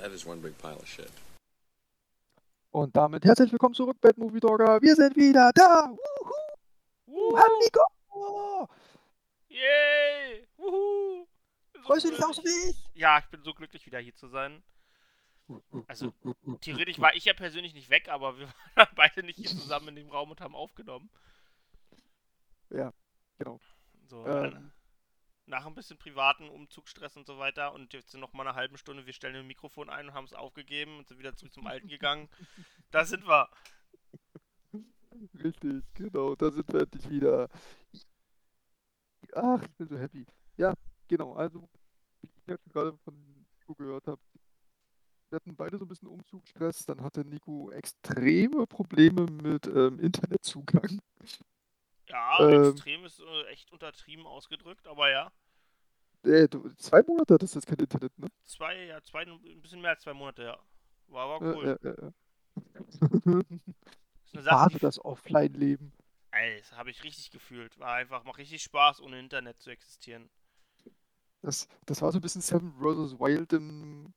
That is one big pile of shit. Und damit herzlich willkommen zurück, Bad Movie Dogger. Wir sind wieder da. Wuhu. Wuhu. Hallo Nico. Yay! Wuhu! So Freust du dich so wie ich? Ja, ich bin so glücklich, wieder hier zu sein. Also, Theoretisch war ich ja persönlich nicht weg, aber wir waren beide nicht hier zusammen in dem Raum und haben aufgenommen. Ja, genau. So, Ähm. Nach ein bisschen privaten Umzugsstress und so weiter und jetzt sind noch mal eine halbe Stunde, wir stellen ein Mikrofon ein und haben es aufgegeben und sind wieder zurück zum Alten gegangen. Da sind wir. Richtig, genau. Da sind wir endlich wieder. Ach, ich bin so happy. Ja, genau. Also, wie ich jetzt gerade von Nico gehört habe, wir hatten beide so ein bisschen Umzugsstress. Dann hatte Nico extreme Probleme mit ähm, Internetzugang. Ja, Ähm. extrem ist äh, echt untertrieben ausgedrückt, aber ja. Äh, du, zwei Monate hattest du jetzt kein Internet, ne? Zwei, ja, zwei, ein bisschen mehr als zwei Monate, ja. War aber cool. ja, ja, ja. Ist Sache, die das Offline-Leben. Ey, das habe ich richtig gefühlt. War einfach, macht richtig Spaß, ohne Internet zu existieren. Das, das war so ein bisschen Seven vs. Wild in,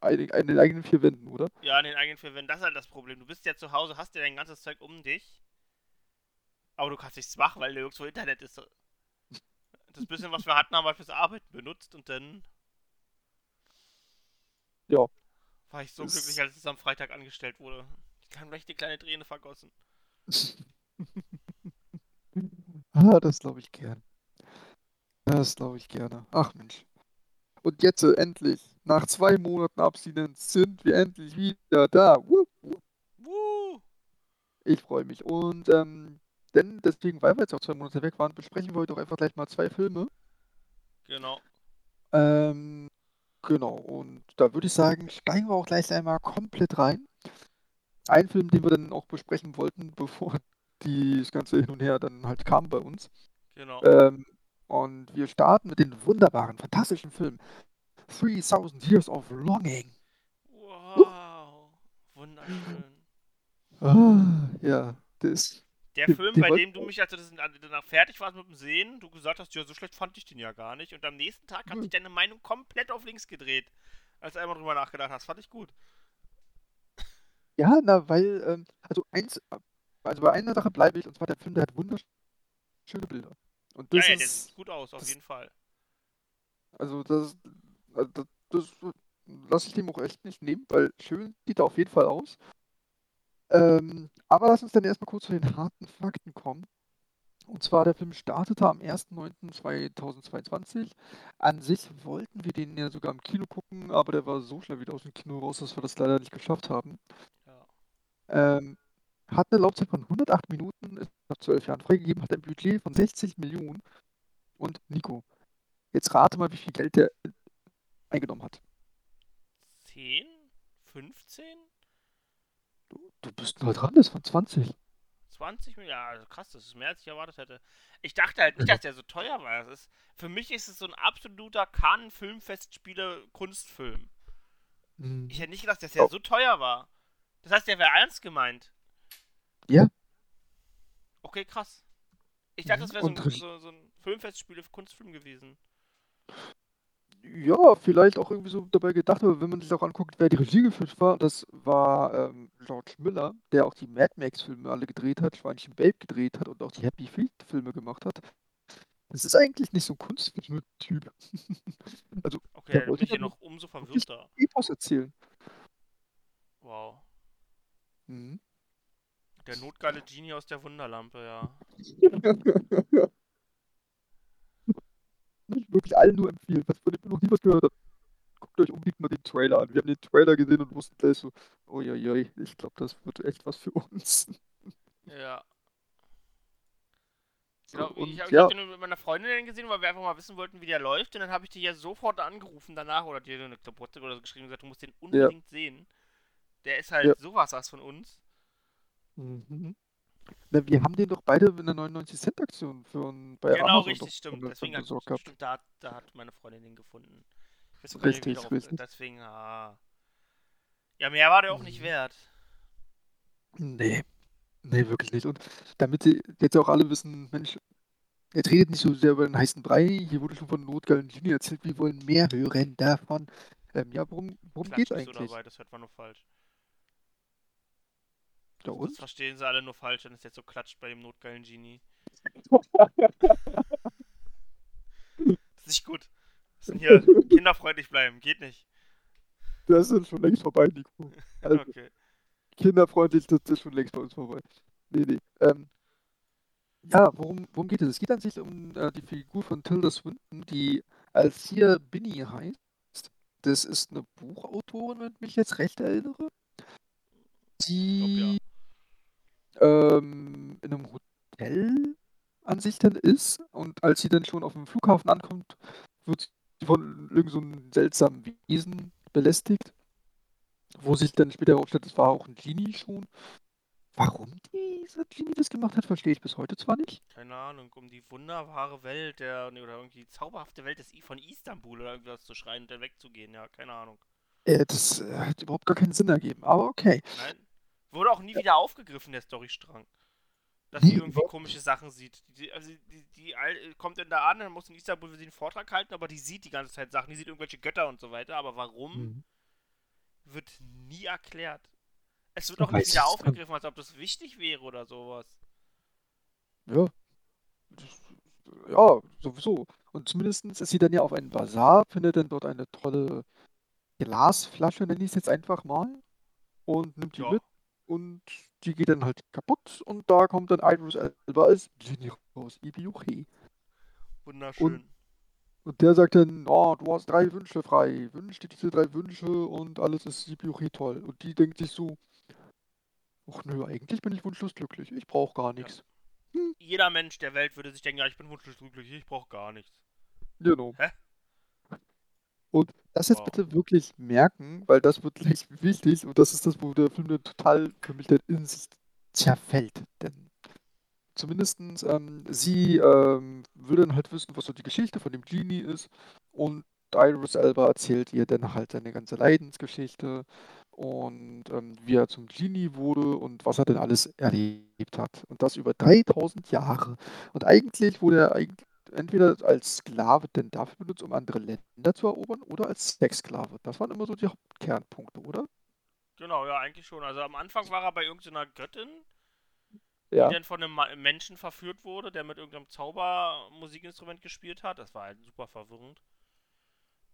ein- in den eigenen vier Wänden, oder? Ja, in den eigenen vier Wänden, das ist halt das Problem. Du bist ja zu Hause, hast ja dein ganzes Zeug um dich. Aber du kannst nichts machen, weil nirgendwo Internet ist. Das bisschen, was wir hatten, haben wir fürs Arbeiten benutzt und dann. Ja. War ich so Das- glücklich, als es am Freitag angestellt wurde. Ich kann gleich die kleine Träne vergossen. Ah, das glaube ich gern. Das glaube ich gerne. Ach Mensch. Und jetzt äh, endlich, nach zwei Monaten Abstinenz, sind wir endlich wieder da. Wupp. Wuh! Ich freue mich. Und ähm, denn deswegen, weil wir jetzt auch zwei Monate weg waren, besprechen wir heute auch einfach gleich mal zwei Filme. Genau. Ähm, genau. Und da würde ich sagen, steigen wir auch gleich einmal komplett rein. Ein Film, den wir dann auch besprechen wollten, bevor die, das ganze Hin und Her dann halt kam bei uns. Genau. Ähm, und wir starten mit dem wunderbaren, fantastischen Film 3000 Years of Longing. Wow. Wunderschön. Ah, ja, das. Der Film, den bei dem du mich, als du danach fertig warst mit dem Sehen, du gesagt hast, ja, so schlecht fand ich den ja gar nicht. Und am nächsten Tag hat Hm. sich deine Meinung komplett auf links gedreht. Als du einmal drüber nachgedacht hast. Fand ich gut. Ja, na, weil, ähm, also eins, also bei einer Sache bleibe ich, und zwar der Film, der hat wunderschöne Bilder. Und Ja, das ja, der ist, sieht gut aus, auf das- jeden Fall. also das, also das, das lasse ich dem auch echt nicht nehmen, weil schön sieht er auf jeden Fall aus. Ähm, aber lass uns dann erstmal kurz zu den harten Fakten kommen. Und zwar, der Film startete am 1.9.2022. An sich wollten wir den ja sogar im Kino gucken, aber der war so schnell wieder aus dem Kino raus, dass wir das leider nicht geschafft haben. Ja. Ähm, hat eine Laufzeit von 108 Minuten, ist nach 12 Jahren freigegeben, hat ein Budget von 60 Millionen. Und Nico, jetzt rate mal, wie viel Geld der äh, eingenommen hat. 10? 15? Du, bist nur dran, das waren 20. 20 Millionen? Ja, also krass, das ist mehr als ich erwartet hätte. Ich dachte halt nicht, dass der so teuer war. Das ist, für mich ist es so ein absoluter Cannes-Filmfestspiele-Kunstfilm. Mhm. Ich hätte nicht gedacht, dass der Oh. so teuer war. Das heißt, der wäre ernst gemeint. Ja. Okay, krass. Ich dachte, das wäre so, so, so ein Filmfestspiele-Kunstfilm gewesen. Ja, vielleicht auch irgendwie so dabei gedacht, aber wenn man sich auch anguckt, wer die Regie geführt war, das war ähm, George Miller, der auch die Mad Max-Filme alle gedreht hat, Schweinchen Babe gedreht hat und auch die Happy Feet-Filme gemacht hat. Das ist eigentlich nicht so ein Kunstfilm-Typ. also, Okay, Der wollte ich noch umso verwirrter. Epos erzählen. Wow. Mhm. Der notgeile Genie aus der Wunderlampe, ja. Ich wirklich allen nur empfehlen, was von dem noch nie was gehört hat. Guckt euch unbedingt mal den Trailer an. Wir haben den Trailer gesehen und wussten gleich so, uiuiui, ich glaube, das wird echt was für uns. Ja. Genau, und ich habe ja, hab den mit meiner Freundin gesehen, weil wir einfach mal wissen wollten, wie der läuft. Und dann habe ich die ja sofort angerufen danach oder dir eine WhatsApp oder so geschrieben und gesagt, du musst den unbedingt sehen. Der ist halt Ja. sowas was von uns. Mhm. Na, wir haben den doch beide in der 99-Cent-Aktion für ein- bei genau, Amazon richtig, stimmt. Deswegen hat, gehabt. stimmt, da, hat- da hat meine Freundin den gefunden. Weiß Richtig, darauf- richtig. Deswegen, ah. Ja, mehr war der auch nicht Mhm. wert. Nee, nee, wirklich nicht. Und damit sie jetzt auch alle wissen, Mensch, jetzt redet nicht so sehr über den heißen Brei. Hier wurde schon von notgeilen Genie erzählt, wir wollen mehr hören davon. Ähm, ja, worum, worum so eigentlich? dabei, das hört man nur falsch. Ja, Das und? verstehen sie alle nur falsch, wenn es jetzt so klatscht bei dem notgeilen Genie. Das ist nicht gut. Das sind hier kinderfreundlich bleiben, geht nicht. Das ist schon längst vorbei, Nico. Also, Okay. kinderfreundlich, das ist schon längst bei uns vorbei. Nee, nee. Ähm, ja, worum, worum geht es? Es geht an sich um äh, die Figur von Tilda Swinton, die als hier Binny heißt. Das ist eine Buchautorin, wenn ich mich jetzt recht erinnere. Die ähm, in einem Hotel an sich dann ist und als sie dann schon auf dem Flughafen ankommt, wird sie von irgend so einem seltsamen Wesen belästigt, wo sich dann später herausstellt, das war auch ein Genie schon. Warum dieser Genie das gemacht hat, verstehe ich bis heute zwar nicht. Keine Ahnung, um die wunderbare Welt der, oder irgendwie die zauberhafte Welt des I von Istanbul oder irgendwas zu schreien und dann wegzugehen, ja, keine Ahnung. Äh, das äh, hat überhaupt gar keinen Sinn ergeben, aber okay. Nein. Wurde auch nie wieder aufgegriffen, der Storystrang. Dass sie irgendwie komische Sachen sieht. Die, also die, die Al- kommt dann da an, dann muss in Istanbul für sie einen Vortrag halten, aber die sieht die ganze Zeit Sachen, die sieht irgendwelche Götter und so weiter. Aber warum, Hm. wird nie erklärt. Es wird auch nicht wieder aufgegriffen, als ob das wichtig wäre oder sowas. Ja. Ja, sowieso. Und zumindest ist sie dann ja auf einen Bazar, findet dann dort eine tolle Glasflasche, nenne ich es jetzt einfach mal, und nimmt die Ja. mit und die geht dann halt kaputt und da kommt dann Idris Elba als Genie raus, Ibiuchi. Wunderschön. Und der sagt dann, oh, du hast drei Wünsche frei, wünsch dir diese drei Wünsche und alles ist Ibiuchi toll. Und die denkt sich so, ach nö, eigentlich bin ich wunschlos glücklich, ich brauche gar nichts. Jeder Mensch der Welt würde sich denken, ja, ich bin wunschlos glücklich, ich brauche gar nichts. Genau. Hä? Und das jetzt Wow. bitte wirklich merken, weil das wird gleich wichtig und das ist das, wo der Film dann total für mich dann in sich zerfällt. Denn zumindestens ähm, sie ähm, will dann halt wissen, was so die Geschichte von dem Genie ist und Idris Elba erzählt ihr dann halt seine ganze Leidensgeschichte und ähm, wie er zum Genie wurde und was er denn alles erlebt hat. Und das über 3000 Jahre. Und eigentlich wurde er eigentlich entweder als Sklave denn dafür benutzt, um andere Länder zu erobern, oder als Sexsklave. Das waren immer so die Hauptkernpunkte, oder? Genau, ja, eigentlich schon. Also am Anfang war er bei irgendeiner Göttin, Ja. die dann von einem Menschen verführt wurde, der mit irgendeinem Zaubermusikinstrument gespielt hat. Das war halt super verwirrend.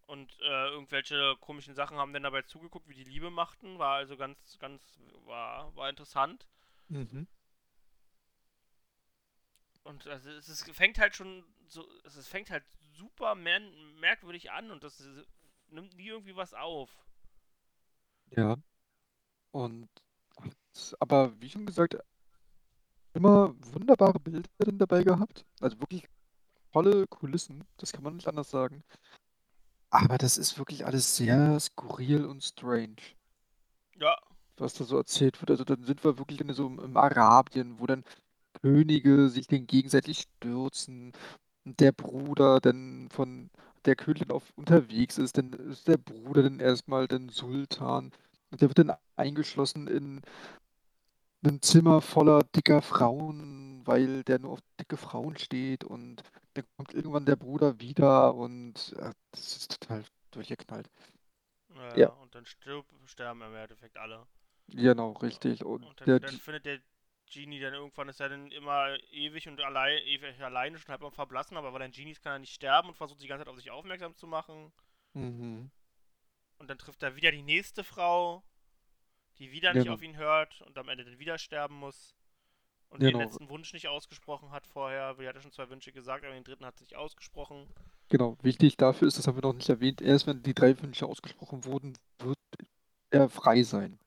Und äh, irgendwelche komischen Sachen haben dann dabei zugeguckt, wie die Liebe machten. War also ganz, ganz, war, war interessant. Mhm. Und also es, ist, fängt halt schon so, es ist- fängt halt super mer merkwürdig an und das ist, nimmt nie irgendwie was auf. Ja. Und aber wie schon gesagt, immer wunderbare Bilder dabei gehabt. Also wirklich tolle Kulissen, das kann man nicht anders sagen. Aber das ist wirklich alles sehr skurril und strange, Ja, was da so erzählt wird. Also dann sind wir wirklich in so im Arabien, wo dann Könige sich den gegenseitig stürzen und der Bruder dann von der Königin auf unterwegs ist, dann ist der Bruder dann erstmal dann Sultan und der wird dann eingeschlossen in einem Zimmer voller dicker Frauen, weil der nur auf dicke Frauen steht und dann kommt irgendwann der Bruder wieder und äh, das ist total durchgeknallt. äh, Ja. und dann stirb, sterben im Endeffekt alle. Genau, richtig. Und Und dann, der, dann findet der Genie dann irgendwann, ist er dann immer ewig und allein, ewig alleine schon halb am Verblassen, aber weil er ein Genie ist, kann er nicht sterben und versucht die ganze Zeit auf sich aufmerksam zu machen. mhm. Und dann trifft er wieder die nächste Frau, die wieder nicht Genau. auf ihn hört und am Ende dann wieder sterben muss. Und den Genau. letzten Wunsch nicht ausgesprochen hat vorher. Wir hatten schon zwei Wünsche gesagt, aber den dritten hat sich ausgesprochen. Genau, wichtig dafür ist, das haben wir noch nicht erwähnt, erst wenn die drei Wünsche ausgesprochen wurden, wird er frei sein.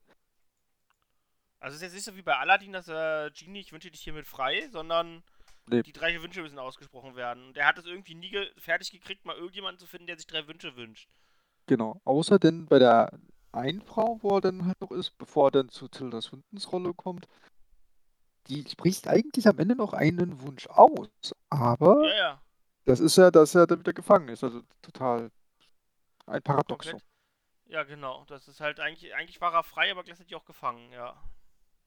Also es ist jetzt nicht so wie bei Aladdin, dass er Genie, ich wünsche dich hiermit frei, sondern Nee. die drei Wünsche müssen ausgesprochen werden. Und er hat es irgendwie nie ge fertig gekriegt, mal irgendjemanden zu finden, der sich drei Wünsche wünscht. Genau, außer denn bei der einen Frau, wo er dann halt noch ist, bevor er dann zu Tilda Swintons Rolle kommt, die spricht eigentlich am Ende noch einen Wunsch aus, aber Ja, ja. das ist ja, dass er dann wieder gefangen ist, also total ein Paradoxon. Komplett. Ja, genau. Das ist halt eigentlich, eigentlich war er frei, aber gleichzeitig auch gefangen, ja.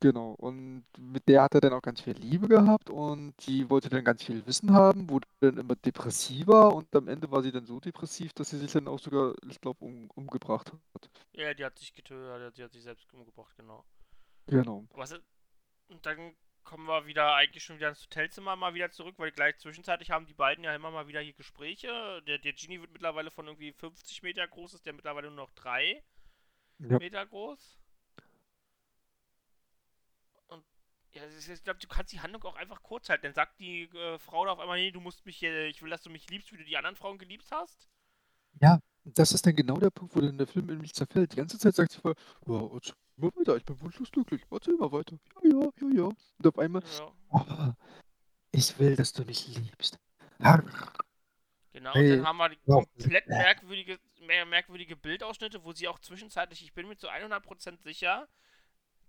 Genau, und mit der hat er dann auch ganz viel Liebe gehabt und die wollte dann ganz viel Wissen haben, wurde dann immer depressiver und am Ende war sie dann so depressiv, dass sie sich dann auch sogar, ich glaube, um, umgebracht hat. Ja, die hat sich getötet, die hat sich selbst umgebracht, genau. Genau. Was, und dann kommen wir wieder eigentlich schon wieder ins Hotelzimmer mal wieder zurück, weil gleich zwischenzeitlich haben die beiden ja immer mal wieder hier Gespräche. Der, der Genie wird mittlerweile von irgendwie 50 Meter groß, ist der mittlerweile nur noch 3 Ja. Meter groß. Und ja, ist- ich glaube, du kannst die Handlung auch einfach kurz halten. Dann sagt die äh, Frau da auf einmal, nee, du musst mich, äh, ich will, dass du mich liebst, wie du die anderen Frauen geliebt hast. Ja, das ist dann genau der Punkt, wo dann der Film in mich zerfällt. Die ganze Zeit sagt sie voll, ja, erzähl mal weiter, ich bin wunschlos glücklich, erzähl mal weiter. Ja, ja, ja, ja. Und auf einmal, Ja, oh, ich will, dass du mich liebst. Arr. genau. Und Ey, dann haben wir die komplett merkwürdige, mer merkwürdige Bildausschnitte, wo sie auch zwischenzeitlich, ich bin mir zu 100% sicher,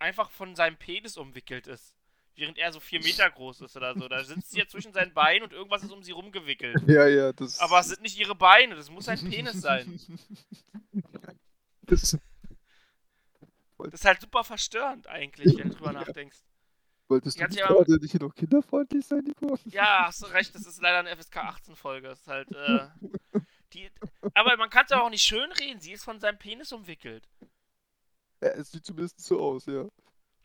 einfach von seinem Penis umwickelt ist. Während er so 4 Meter groß ist oder so. Da sitzt sie ja zwischen seinen Beinen und irgendwas ist um sie rumgewickelt. Ja, ja, das. Aber es sind nicht ihre Beine, das muss ein Penis sein. Das ist, Das ist halt super verstörend eigentlich, wenn du drüber Ja. nachdenkst. wolltest du nicht ja- gerade nicht hier noch kinderfreundlich sein, Nico? Ja, hast du recht, das ist leider eine FSK 18 Folge. Das ist halt, äh, die, aber man kann es ja auch nicht schön reden, sie ist von seinem Penis umwickelt. Ja, es sieht zumindest so aus, ja.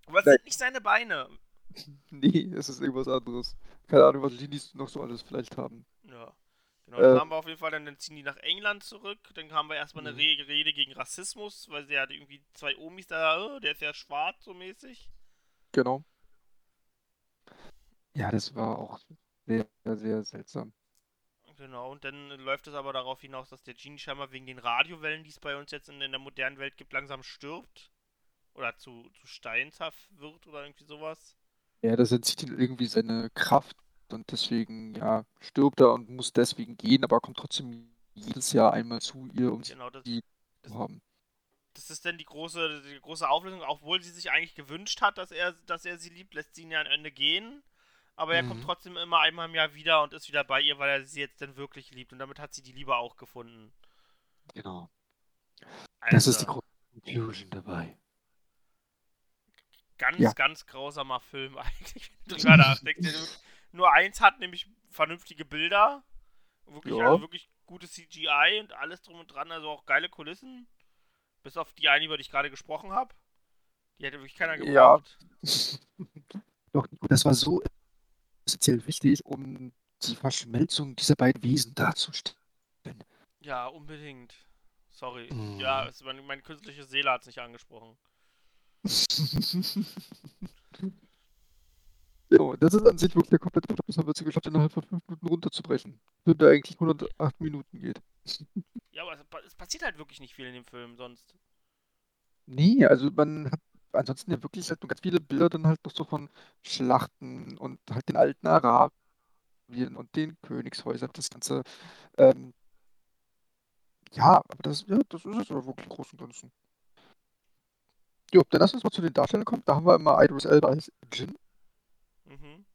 Aber es sind nicht seine Beine. Nee, es ist irgendwas anderes. Keine Ahnung, was Genies noch so alles vielleicht haben. Ja. Genau, dann Äh. haben wir auf jeden Fall, dann, ziehen die nach England zurück. Dann haben wir erstmal eine Mhm. Re Rede gegen Rassismus, weil sie ja irgendwie zwei Omis da, oh, der ist ja schwarz so mäßig. Genau. Ja, das war auch sehr, sehr seltsam. Genau, und dann läuft es aber darauf hinaus, dass der Genie scheinbar wegen den Radiowellen, die es bei uns jetzt in, in der modernen Welt gibt, langsam stirbt. Oder zu, zu steinshaft wird oder irgendwie sowas. Ja, das entzieht ihm irgendwie seine Kraft und deswegen, ja, stirbt er und muss deswegen gehen, aber kommt trotzdem jedes Jahr einmal zu ihr, um sie Genau, das, zu haben. das ist dann die große, die große Auflösung, obwohl sie sich eigentlich gewünscht hat, dass er, dass er sie liebt, lässt sie ihn ja am Ende gehen. Aber er kommt Mhm. trotzdem immer einmal im Jahr wieder und ist wieder bei ihr, weil er sie jetzt dann wirklich liebt. Und damit hat sie die Liebe auch gefunden. Genau. Das ist die große Conclusion dabei. ganz, Ja. ganz grausamer Film eigentlich, wenn du drüber nachdenkst. Der nur eins hat, nämlich vernünftige Bilder. Wirklich, Ja. also wirklich gutes CGI und alles drum und dran, also auch geile Kulissen. Bis auf die eine, über die ich gerade gesprochen habe. Die hätte wirklich keiner Ja. gebraucht. Doch, Nico, das war so essentiell wichtig, um die Verschmelzung dieser beiden Wesen darzustellen. Ja, unbedingt. Sorry. Mhm. Ja, es, meine, meine künstliche Seele hat es nicht angesprochen. Genau, das ist an sich wirklich der komplette Plot. Das haben wir es geschafft, innerhalb von fünf Minuten runterzubrechen. Wenn der eigentlich 108 Minuten geht. Ja, aber es, es passiert halt wirklich nicht viel in dem Film sonst. Nee, also man hat ansonsten ja wirklich halt nur ganz viele Bilder dann halt noch so von Schlachten und halt den alten Arabien und den Königshäusern, das Ganze. Ähm, ja, aber das, ja, das ist es aber wirklich im Großen und Ganzen. Jo, dann lass uns mal zu den Darstellern kommen. Da haben wir immer Idris Elba als Jin, Mhm.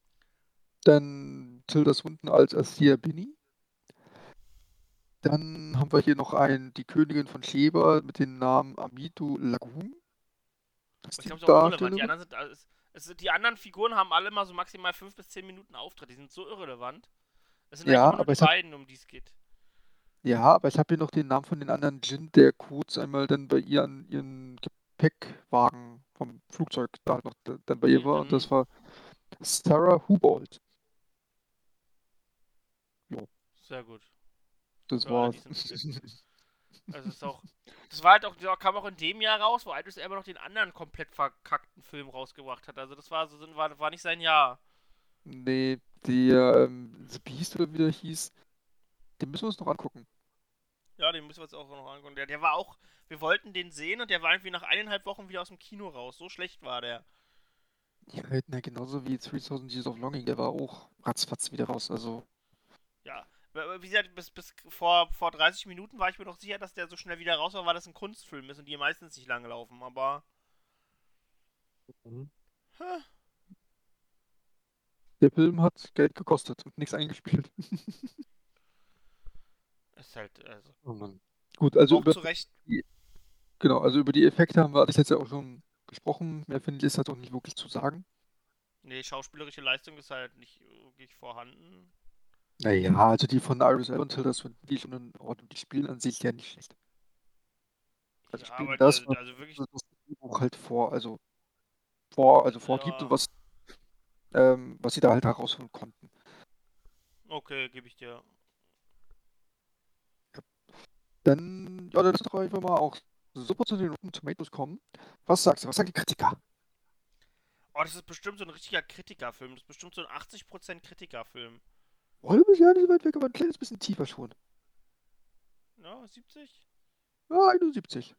dann Tilda Swinton als Athea Binny. Dann haben wir hier noch einen, die Königin von Sheba mit dem Namen Amitu Lagoon. Das Ich glaube, auch irrelevant. Die anderen, sind, alles- es die anderen Figuren haben alle mal so maximal 5 bis 10 Minuten Auftritt. Die sind so irrelevant. Es sind Ja, aber nur die hab- beiden, um die es geht. Ja, aber ich habe hier noch den Namen von den anderen Djinn, der kurz einmal dann bei ihr an ihren Gepäckwagen vom Flugzeug da noch da- dann bei ihr war. Und das Mhm. war Sarah Hubold. Sehr gut. Das Ja, war's. Also es ist auch. Das war halt auch, kam auch in dem Jahr raus, wo Idris Elba noch den anderen komplett verkackten Film rausgebracht hat. Also das war so war, war nicht sein Jahr. Nee, der ähm, The Beast oder wie der hieß, den müssen wir uns noch angucken. Ja, den müssen wir uns auch noch angucken. Der, der war auch, wir wollten den sehen und der war irgendwie nach eineinhalb Wochen wieder aus dem Kino raus. So schlecht war der. Ja, na, genauso wie 3000 Years of Longing, der war auch ratzfatz wieder raus. Also, Ja. Wie gesagt, bis, bis vor, vor 30 Minuten war ich mir noch sicher, dass der so schnell wieder raus war, weil das ein Kunstfilm ist und die meistens nicht lange laufen, aber. Hä? der Film hat Geld gekostet und nichts eingespielt. Ist halt, also. Oh Mann. Gut, also auch über, zu Recht. genau, also über die Effekte haben wir alles jetzt ja auch schon gesprochen. Mehr finde ich ist halt auch nicht wirklich zu sagen. Nee, schauspielerische Leistung ist halt nicht wirklich vorhanden. Naja, also die von Iris Elba und Tilda Swinton, die schon in Ordnung, die spielen an sich ja nicht schlecht. Also Ja, spielen das, da- was also wirklich, das Buch halt vor, also vor, also vorgibt Ja. und was, ähm, was sie da halt herausholen konnten. okay, gebe ich dir. Dann, ja, dann ist doch einfach mal auch super zu den Rotten Tomatoes kommen. Was sagst du? Was sagen die Kritiker? Oh, das ist bestimmt so ein richtiger Kritikerfilm. Das ist bestimmt so ein 80% Kritikerfilm. Oh, du bist ja nicht so weit weg, aber ein kleines bisschen tiefer schon. Ja, 70? Ja, 71.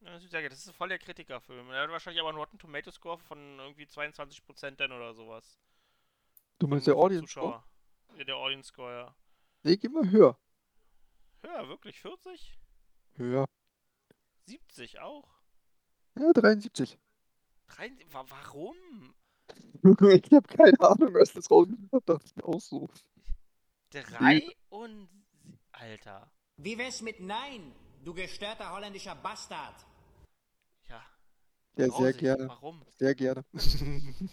Ja, das ist ja- das ist voll der Kritikerfilm. Er hat wahrscheinlich aber einen Rotten Tomato Score von irgendwie 22% dann oder sowas. Du meinst der Audience Score? Ja, der Audience Score, ja. Nee, geh mal höher. Ja, wirklich, 40? Höher. 70 auch? Ja, 73. Drei, wa warum? ich habe keine Ahnung, als das rausgekommen hat, dachte ich mir auch so. Drei und... Alter. Wie wär's mit Nein, du gestörter holländischer Bastard? Ja. Ja, sehr grausig. gerne. Warum? Sehr gerne.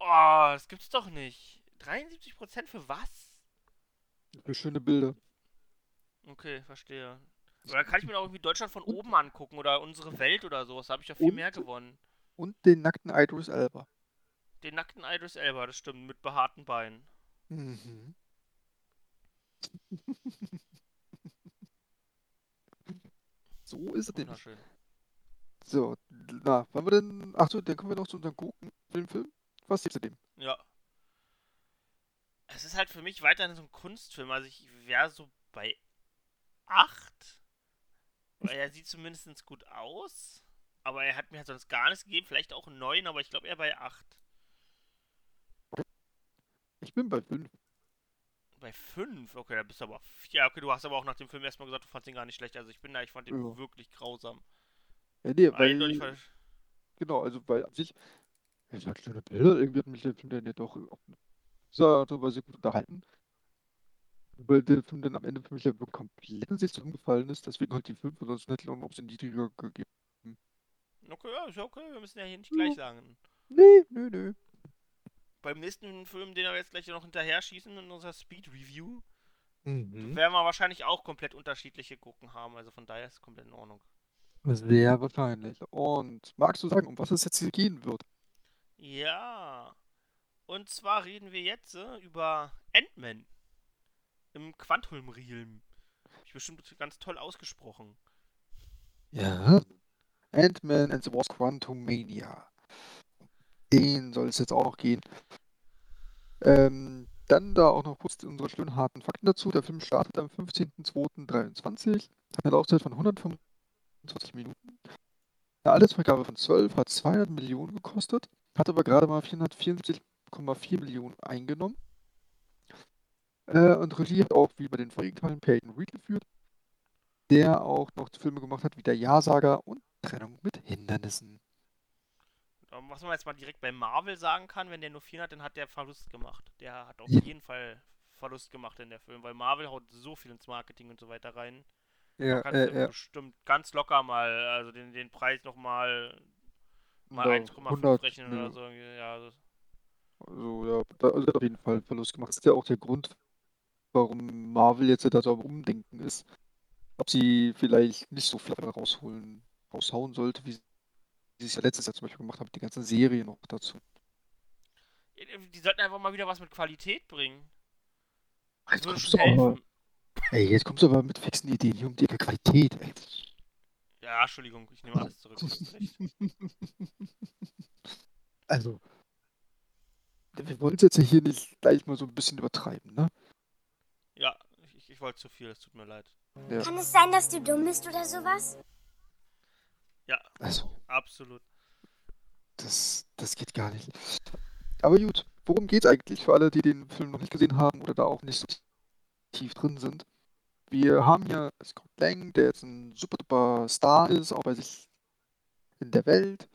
Oh, das gibt's doch nicht. 73% für was? Für schöne Bilder. Okay, verstehe. Oder kann ich mir auch irgendwie Deutschland von oben angucken oder unsere Welt oder sowas? Da habe ich ja viel Und? mehr gewonnen. Und den nackten Idris Elba. Den nackten Idris Elba, das stimmt, mit behaarten Beinen. Mhm. so ist es. Wunderschön. So, na, wollen wir denn. Achso, dann kommen wir noch zu unserem Gurken Filmfilm. Was gibt's zu dem? Ja. Es ist halt für mich weiterhin so ein Kunstfilm. Also ich wäre so bei 8. Weil er sieht zumindest gut aus. Aber er hat mir halt sonst gar nichts gegeben. Vielleicht auch 9, aber ich glaube eher bei 8. Ich bin bei 5. Bei 5? Okay, da bist du aber. Ja, okay, du hast aber auch nach dem Film erstmal gesagt, du fandest ihn gar nicht schlecht. Also ich bin da, ich fand ihn Ja. wirklich grausam. Ja, nee, weil. Eindeutig ver- Genau, also weil an sich. Er sagt schöne Bilder, irgendwie hat mich der Film dann ja doch auch sehr, darüber sehr gut unterhalten. Weil der Film dann am Ende für mich ja wirklich komplett in sich zusammengefallen ist, deswegen halt die 5 und sonst hätte ich auch noch ein bisschen niedriger gegeben. Okay, ja, ist ja okay. Wir müssen ja hier nicht gleich sagen. Nee, nö, nö beim nächsten Film, den wir jetzt gleich noch hinterher schießen in unserer Speed Review, mhm. werden wir wahrscheinlich auch komplett unterschiedliche gucken haben. Also von daher ist es komplett in Ordnung. Sehr wahrscheinlich. Und magst du sagen, um was es jetzt hier gehen wird? Ja. Und zwar reden wir jetzt äh, über Ant-Man im Quantum Realm. Ich bestimmt ganz toll ausgesprochen. Ja. Ant-Man and the Wasp Quantum Mania den soll es jetzt auch gehen. Ähm, dann da auch noch kurz unsere schönen harten Fakten dazu. Der Film startet am 15.02.23, hat eine Laufzeit von 125 Minuten, eine Altersvergabe von 12, hat 200 Millionen gekostet, hat aber gerade mal 474,4 Millionen eingenommen. Äh, und Regie hat auch wie bei den vorigen Teilen Peyton Reed geführt, der auch noch Filme gemacht hat wie der Ja-Sager und Trennung mit Hindernissen. Ähm, Was man jetzt mal direkt bei Marvel sagen kann, wenn der nur 4 hat, dann hat der Verlust gemacht. Der hat auf Ja. jeden Fall Verlust gemacht in der Film, weil Marvel haut so viel ins Marketing und so weiter rein. Ja, Da kannst äh, du ja. bestimmt ganz locker mal, also den, den Preis nochmal mal Oder 1,5 100 rechnen oder so. Ja, also, Also, ja, da, hat auf jeden Fall Verlust gemacht. Das ist ja auch der Grund, warum Marvel jetzt da so am Umdenken ist. Ob sie vielleicht nicht so viel rausholen, raushauen sollte, wie sie es ja letztes Jahr zum Beispiel gemacht haben, mit den ganzen Serien noch dazu. die sollten einfach mal wieder was mit Qualität bringen. Das Jetzt kommst aber, ey, jetzt kommst du aber mit fixen Ideen hier um die Qualität, ey. Ja, Entschuldigung, ich nehme alles zurück. Also, wir wollen es jetzt ja hier nicht gleich mal so ein bisschen übertreiben, ne? Ja, ich, ich wollte zu viel, es tut mir leid. Ja. Kann es sein, dass du dumm bist oder sowas? Ja, Also, absolut. Das, das geht gar nicht. Aber gut, worum geht's eigentlich für alle, die den Film noch nicht gesehen haben oder da auch nicht so tief drin sind? Wir haben hier Scott Lang, der jetzt ein super duper Star ist, auch bei sich in der Welt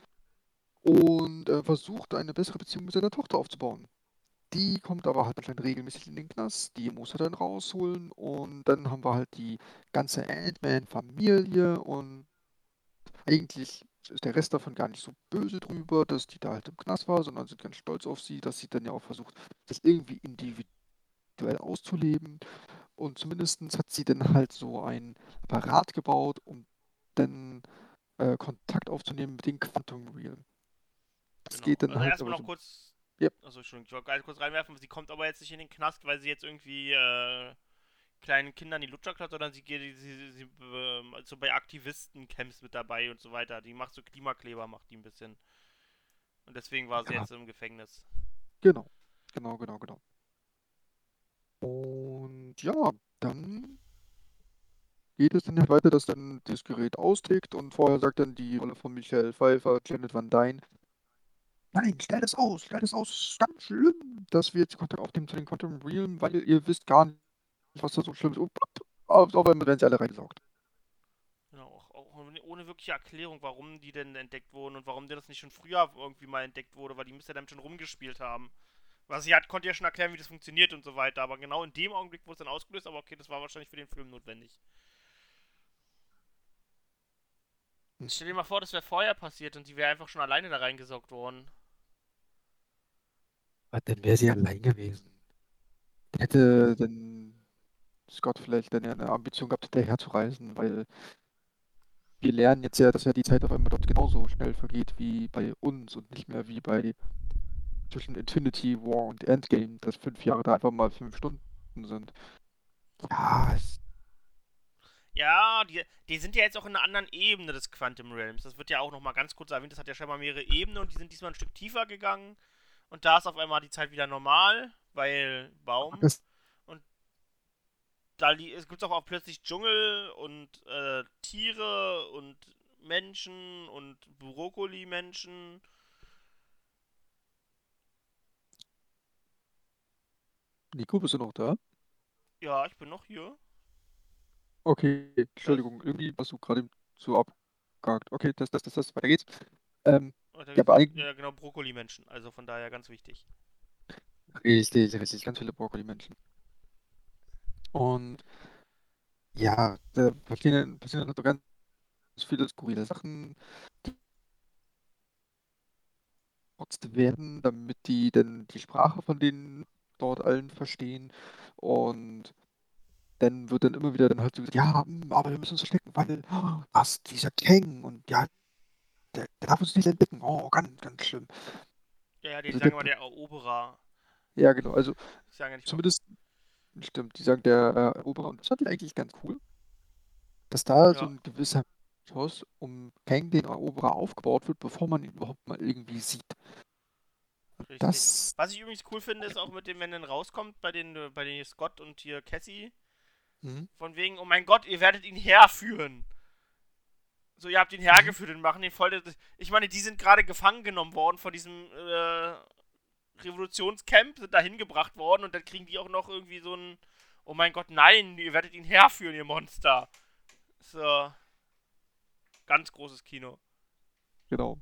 und äh, versucht eine bessere Beziehung mit seiner Tochter aufzubauen. Die kommt aber halt anscheinend regelmäßig in den Knast, die muss er dann rausholen und dann haben wir halt die ganze Ant-Man-Familie und eigentlich ist der Rest davon gar nicht so böse drüber, dass die da halt im Knast war, sondern sind ganz stolz auf sie, dass sie dann ja auch versucht, das irgendwie individuell auszuleben. Und zumindest hat sie dann halt so ein Apparat gebaut, um dann äh, Kontakt aufzunehmen mit den Quantum Realm. Das Genau. geht dann also halt erstmal noch so, kurz. Yep. Also Entschuldigung, ich wollte gerade kurz reinwerfen, sie kommt aber jetzt nicht in den Knast, weil sie jetzt irgendwie äh, kleinen Kindern die Lutscher klaut, sondern sie geht sie, sie, sie ähm, also bei Aktivisten-Camps mit dabei und so weiter. Die macht so Klimakleber, macht die ein bisschen. Und deswegen war sie Ja. jetzt im Gefängnis. Genau, genau, genau, genau. Und ja, dann geht es dann halt weiter, dass dann das Gerät austickt und vorher sagt dann die Rolle von Michael Pfeiffer, Janet Van Dyne, nein, stell das aus, stell das aus, ist ganz schlimm, dass wir jetzt Kontakt aufnehmen zu den Quantum Realm, weil ihr wisst gar nicht, was da so schlimm ist. Einmal werden sie alle reingesaugt. Genau, auch, auch ohne- wirkliche Erklärung, warum die denn entdeckt wurden und warum das nicht schon früher irgendwie mal entdeckt wurde, weil die müsste damit schon rumgespielt haben. Was sie hat, konnte ja schon erklären, wie das funktioniert und so weiter, aber genau in dem Augenblick wurde es dann ausgelöst, aber okay, das war wahrscheinlich für den Film notwendig. Hm. Stell dir mal vor, das wäre vorher passiert und die wäre einfach schon alleine da reingesaugt worden. Aber dann wäre sie allein gewesen. Dann hätte dann Scott vielleicht dann ja eine Ambition gehabt, hinterher zu reisen, weil wir lernen jetzt ja, dass ja die Zeit auf einmal dort genauso schnell vergeht wie bei uns und nicht mehr wie bei zwischen Infinity War und Endgame, dass fünf Jahre da einfach mal fünf Stunden sind. Ja, es, Ja, die, die sind ja jetzt auch in einer anderen Ebene des Quantum Realms. Das wird ja auch nochmal ganz kurz erwähnt. Das hat ja scheinbar mehrere Ebenen und die sind diesmal ein Stück tiefer gegangen. Und da ist auf einmal die Zeit wieder normal, weil Baum. das, Da es gibt auch, auch plötzlich Dschungel und äh, Tiere und Menschen und Brokkoli-Menschen. Nico, bist du noch da? Ja, ich bin noch hier. Okay, Entschuldigung, irgendwie warst du gerade so abgehakt. Okay, das, das, das, das, weiter geht's. Ähm, Oh, da Ja, eigentlich- ja, genau, Brokkoli-Menschen. Also von daher ganz wichtig. Richtig, richtig, ganz viele Brokkoli-Menschen. Und ja, da passieren, passieren halt so ganz viele skurrile Sachen, die werden, damit die dann die Sprache von denen dort allen verstehen. Und dann wird dann immer wieder dann halt so gesagt, ja, hm, aber wir müssen uns verstecken, weil oh, was, dieser Kang und ja, der, der darf uns nicht entdecken. Oh, ganz, ganz schlimm. Ja, ja, die Also sagen der- immer der Eroberer. Ja, genau, also ja nicht mal- Zumindest, stimmt, die sagen der äh, Eroberer. Und das fand ich eigentlich ganz cool, dass da so Ja. ein gewisser Mythos um Kang den Eroberer aufgebaut wird, bevor man ihn überhaupt mal irgendwie sieht. Das, Was ich übrigens cool finde, ist auch mit dem, wenn dann rauskommt bei den, äh, bei den Scott und hier Cassie, hm, von wegen, oh mein Gott, ihr werdet ihn herführen. So, ihr habt ihn hergeführt und machen ihn voll. Ich meine, die sind gerade gefangen genommen worden von diesem äh, Revolutionscamp, sind da hingebracht worden und dann kriegen die auch noch irgendwie so ein, oh mein Gott, nein, ihr werdet ihn herführen, ihr Monster. So. Ganz großes Kino. genau.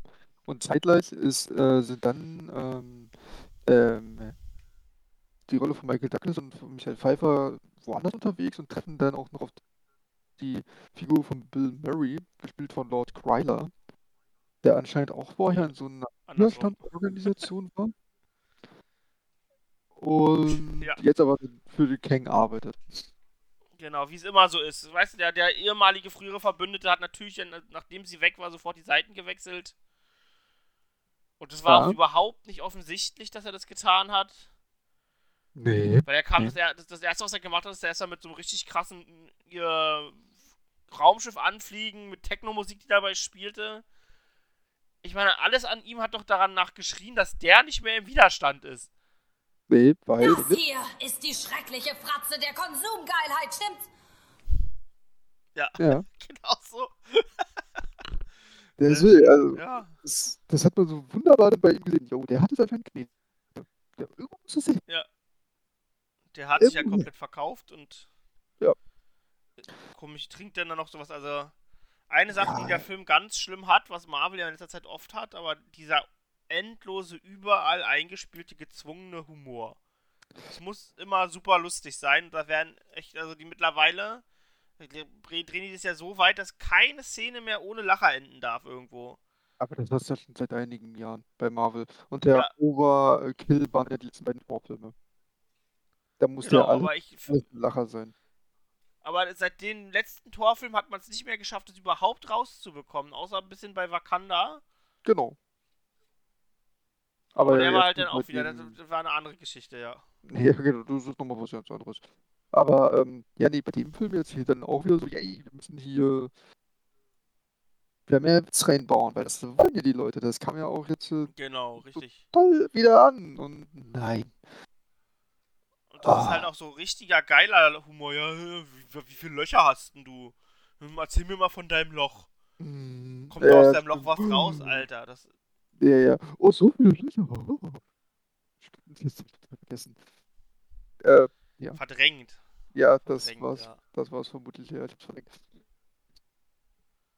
Und zeitgleich ist, äh, sind dann ähm, ähm, die Rolle von Michael Douglas und von Michael Pfeiffer woanders unterwegs und treffen dann auch noch auf die Figur von Bill Murray, gespielt von Lord Kryler, der anscheinend auch vorher in so einer. Widerstandsorganisation war. Und Ja. jetzt aber für den Kang arbeitet. Genau, wie es immer so ist. Weißt du, der, der ehemalige frühere Verbündete hat natürlich, nachdem sie weg war, sofort die Seiten gewechselt. Und es war Ja. auch überhaupt nicht offensichtlich, dass er das getan hat. Nee. Weil er kam, Nee. das, das, erste, was er gemacht hat, ist, er ist da mit so einem richtig krassen ihr Raumschiff anfliegen, mit Techno-Musik, die dabei spielte. Ich meine, alles an ihm hat doch daran nachgeschrien, dass der nicht mehr im Widerstand ist. Nee, weil. Das hier ist die schreckliche Fratze der Konsumgeilheit, stimmt's? Ja, Ja, genau so. der ist will. Also, Ja, das, das hat man so wunderbar bei ihm gesehen. Jo, der hat es einfach Knie. Ja, irgendwo muss es sein. der hat sich ja komplett verkauft und. Ja. Komisch, trinkt denn dann noch sowas. Also, eine Sache, die Ja. der Film ganz schlimm hat, was Marvel ja in letzter Zeit oft hat, aber dieser endlose, überall eingespielte, gezwungene Humor. Es muss immer super lustig sein. Da werden echt, also die mittlerweile drehen die das ja so weit, dass keine Szene mehr ohne Lacher enden darf irgendwo. Aber das hast du ja schon seit einigen Jahren bei Marvel. Und der Ja. Overkill waren ja die letzten beiden Vorfilme. Da muss Genau, ja alles ein Lacher sein. Aber seit dem letzten Torfilm hat man es nicht mehr geschafft, es überhaupt rauszubekommen. Außer ein bisschen bei Wakanda. Genau. Aber der ja, war halt dann auch wieder. Das, dem- das war eine andere Geschichte, ja. Ja, genau, das ist nochmal was ganz anderes. Aber, ähm, ja, nee, bei dem Film jetzt hier dann auch wieder so, ey, wir müssen hier wieder mehr Witz reinbauen, weil das wollen ja die Leute. Das kam ja auch jetzt äh, Genau, richtig. toll wieder an. Und nein. Und das ist Ah. halt auch so richtiger geiler Humor. Ja, wie, wie viele Löcher hast denn du? Hm, Erzähl mir mal von deinem Loch. Mm, Kommt da aus deinem Loch was raus, Alter? Das, Ja, ja. Oh, so viele Löcher. Oh. Vergessen. Äh, verdrängt. ja, das Verdrängt, war's. ja. Das war's vermutlich, ja, ich hab's vergessen.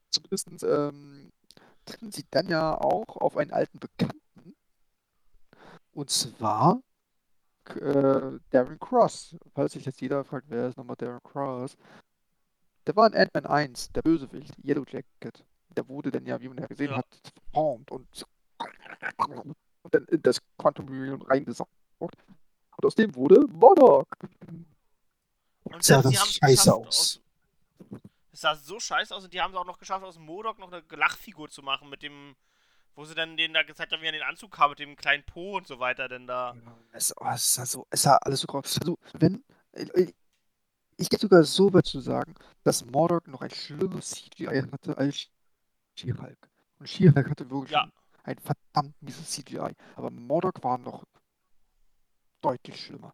Zumindest ähm, treffen sie dann ja auch auf einen alten Bekannten. Und zwar äh, Darren Cross. Falls sich jetzt jeder fragt, wer ist nochmal Darren Cross? Der war in Ant-Man 1, der Bösewicht, Yellow Jacket. Der wurde dann ja, wie man ja gesehen Ja. hat, verformt und, und dann in das Quantum Realm reingesaugt. Und aus dem wurde Modok. Und Sah das scheiße geschafft, aus. Es sah so scheiße aus und die haben es auch noch geschafft, aus Modok noch eine Lachfigur zu machen mit dem, wo sie dann den da gezeigt haben, wie er in den Anzug kam, mit dem kleinen Po und so weiter, denn da. Es, oh, es, sah so, es sah alles so groß. Also, wenn. Ich, ich gehe sogar so weit zu sagen, dass Mordok noch ein schlimmes CGI hatte als She-Hulk. Und She-Hulk hatte wirklich Ja. Ein verdammt mieses CGI. Aber Mordok war noch deutlich schlimmer.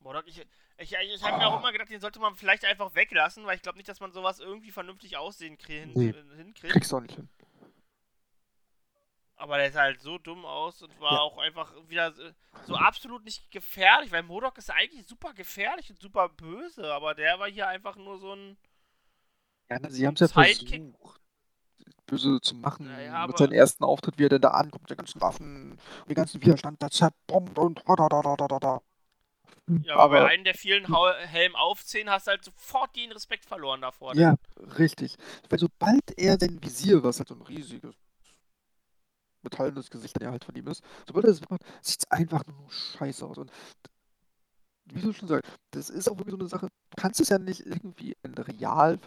Modok, ich, ich, ich habe mir auch immer gedacht, den sollte man vielleicht einfach weglassen, weil ich glaube nicht, dass man sowas irgendwie vernünftig aussehen hin, Nee. hinkriegt. Kriegst du auch nicht hin. Aber der sah halt so dumm aus und war Ja. auch einfach wieder so, so absolut nicht gefährlich, weil Modok ist eigentlich super gefährlich und super böse, aber der war hier einfach nur so ein. Ja, sie haben es ja versucht, böse zu machen. Ja, ja, mit seinem ersten Auftritt, wie er denn da ankommt, mit den ganzen Waffen, und den ganzen Widerstand, da zerbombt und da, da, da, da, da, da. Ja, aber, bei Aber- einem der vielen Helm aufziehen hast du halt sofort den Respekt verloren davor. Ja, richtig. Weil sobald er sein Visier, was halt so ein riesiges metallenes Gesicht ja halt von ihm ist, sobald er das macht, sieht es einfach nur scheiße aus. Und wie du schon sagst, das ist auch wirklich so eine Sache, du kannst es ja nicht irgendwie in real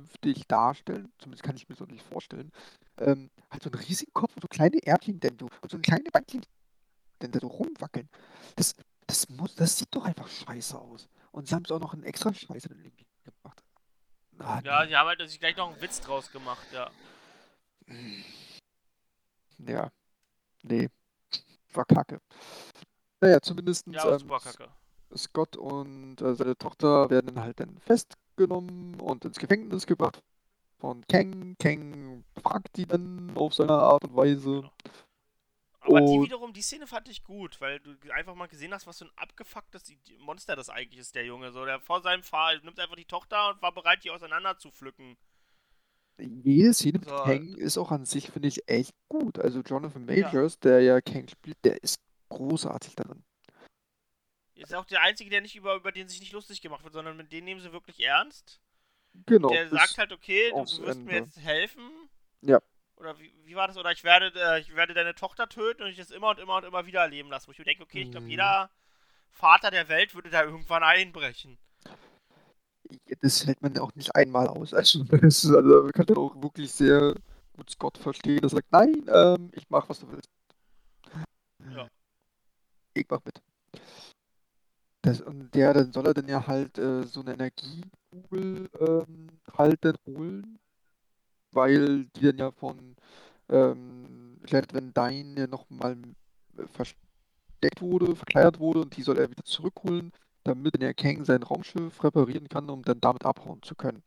vernünftig darstellen, zumindest kann ich mir so nicht vorstellen. Ähm, halt so einen riesigen Kopf und so kleine Ärmchen, denn du, und so ein kleine Beinchen, denn da so rumwackeln. Das, das muss, das sieht doch einfach scheiße aus. Und sie haben es auch noch in extra Scheiße gemacht. Ah, Ja, die haben halt sich gleich noch einen Witz draus gemacht, ja. Ja. Nee. War kacke. Naja, zumindest Ja, ähm. Scott und äh, seine Tochter werden dann halt dann festgenommen und ins Gefängnis gebracht von Kang. Kang fragt die dann auf seine Art und Weise. Aber die und- wiederum, die Szene fand ich gut, weil du einfach mal gesehen hast, was für ein abgefucktes Monster das eigentlich ist, der Junge. So, der vor seinem Fall nimmt einfach die Tochter und war bereit, die auseinander zu pflücken. Jede Szene mit So. Kang ist auch an sich, finde ich, echt gut. Also Jonathan Ja. Majors, der ja Kang spielt, der ist großartig darin. Ist auch der Einzige, der nicht über, über den sich nicht lustig gemacht wird, sondern mit dem nehmen sie wirklich ernst. Genau. der sagt halt, okay, du, du wirst mir Ende. jetzt helfen. Ja. Oder wie, wie war das? Oder ich werde, äh, ich werde deine Tochter töten und ich das immer und immer und immer wieder erleben lassen. Wo ich mir denke, okay, ich glaube, Mhm. jeder Vater der Welt würde da irgendwann einbrechen. das hält man ja auch nicht einmal aus. Also, das ist, also man kann ja auch wirklich sehr gut Scott verstehen, dass er sagt, nein, ähm, ich mach, was du willst. Ja. Ich mach mit. Das, und der, dann soll er dann ja halt äh, so eine Energiekugel ähm, halt dann holen, weil die dann ja von ähm, Van Dyne ja nochmal äh, versteckt wurde, verkleidet wurde und die soll er wieder zurückholen, damit der Kang sein Raumschiff reparieren kann, um dann damit abhauen zu können.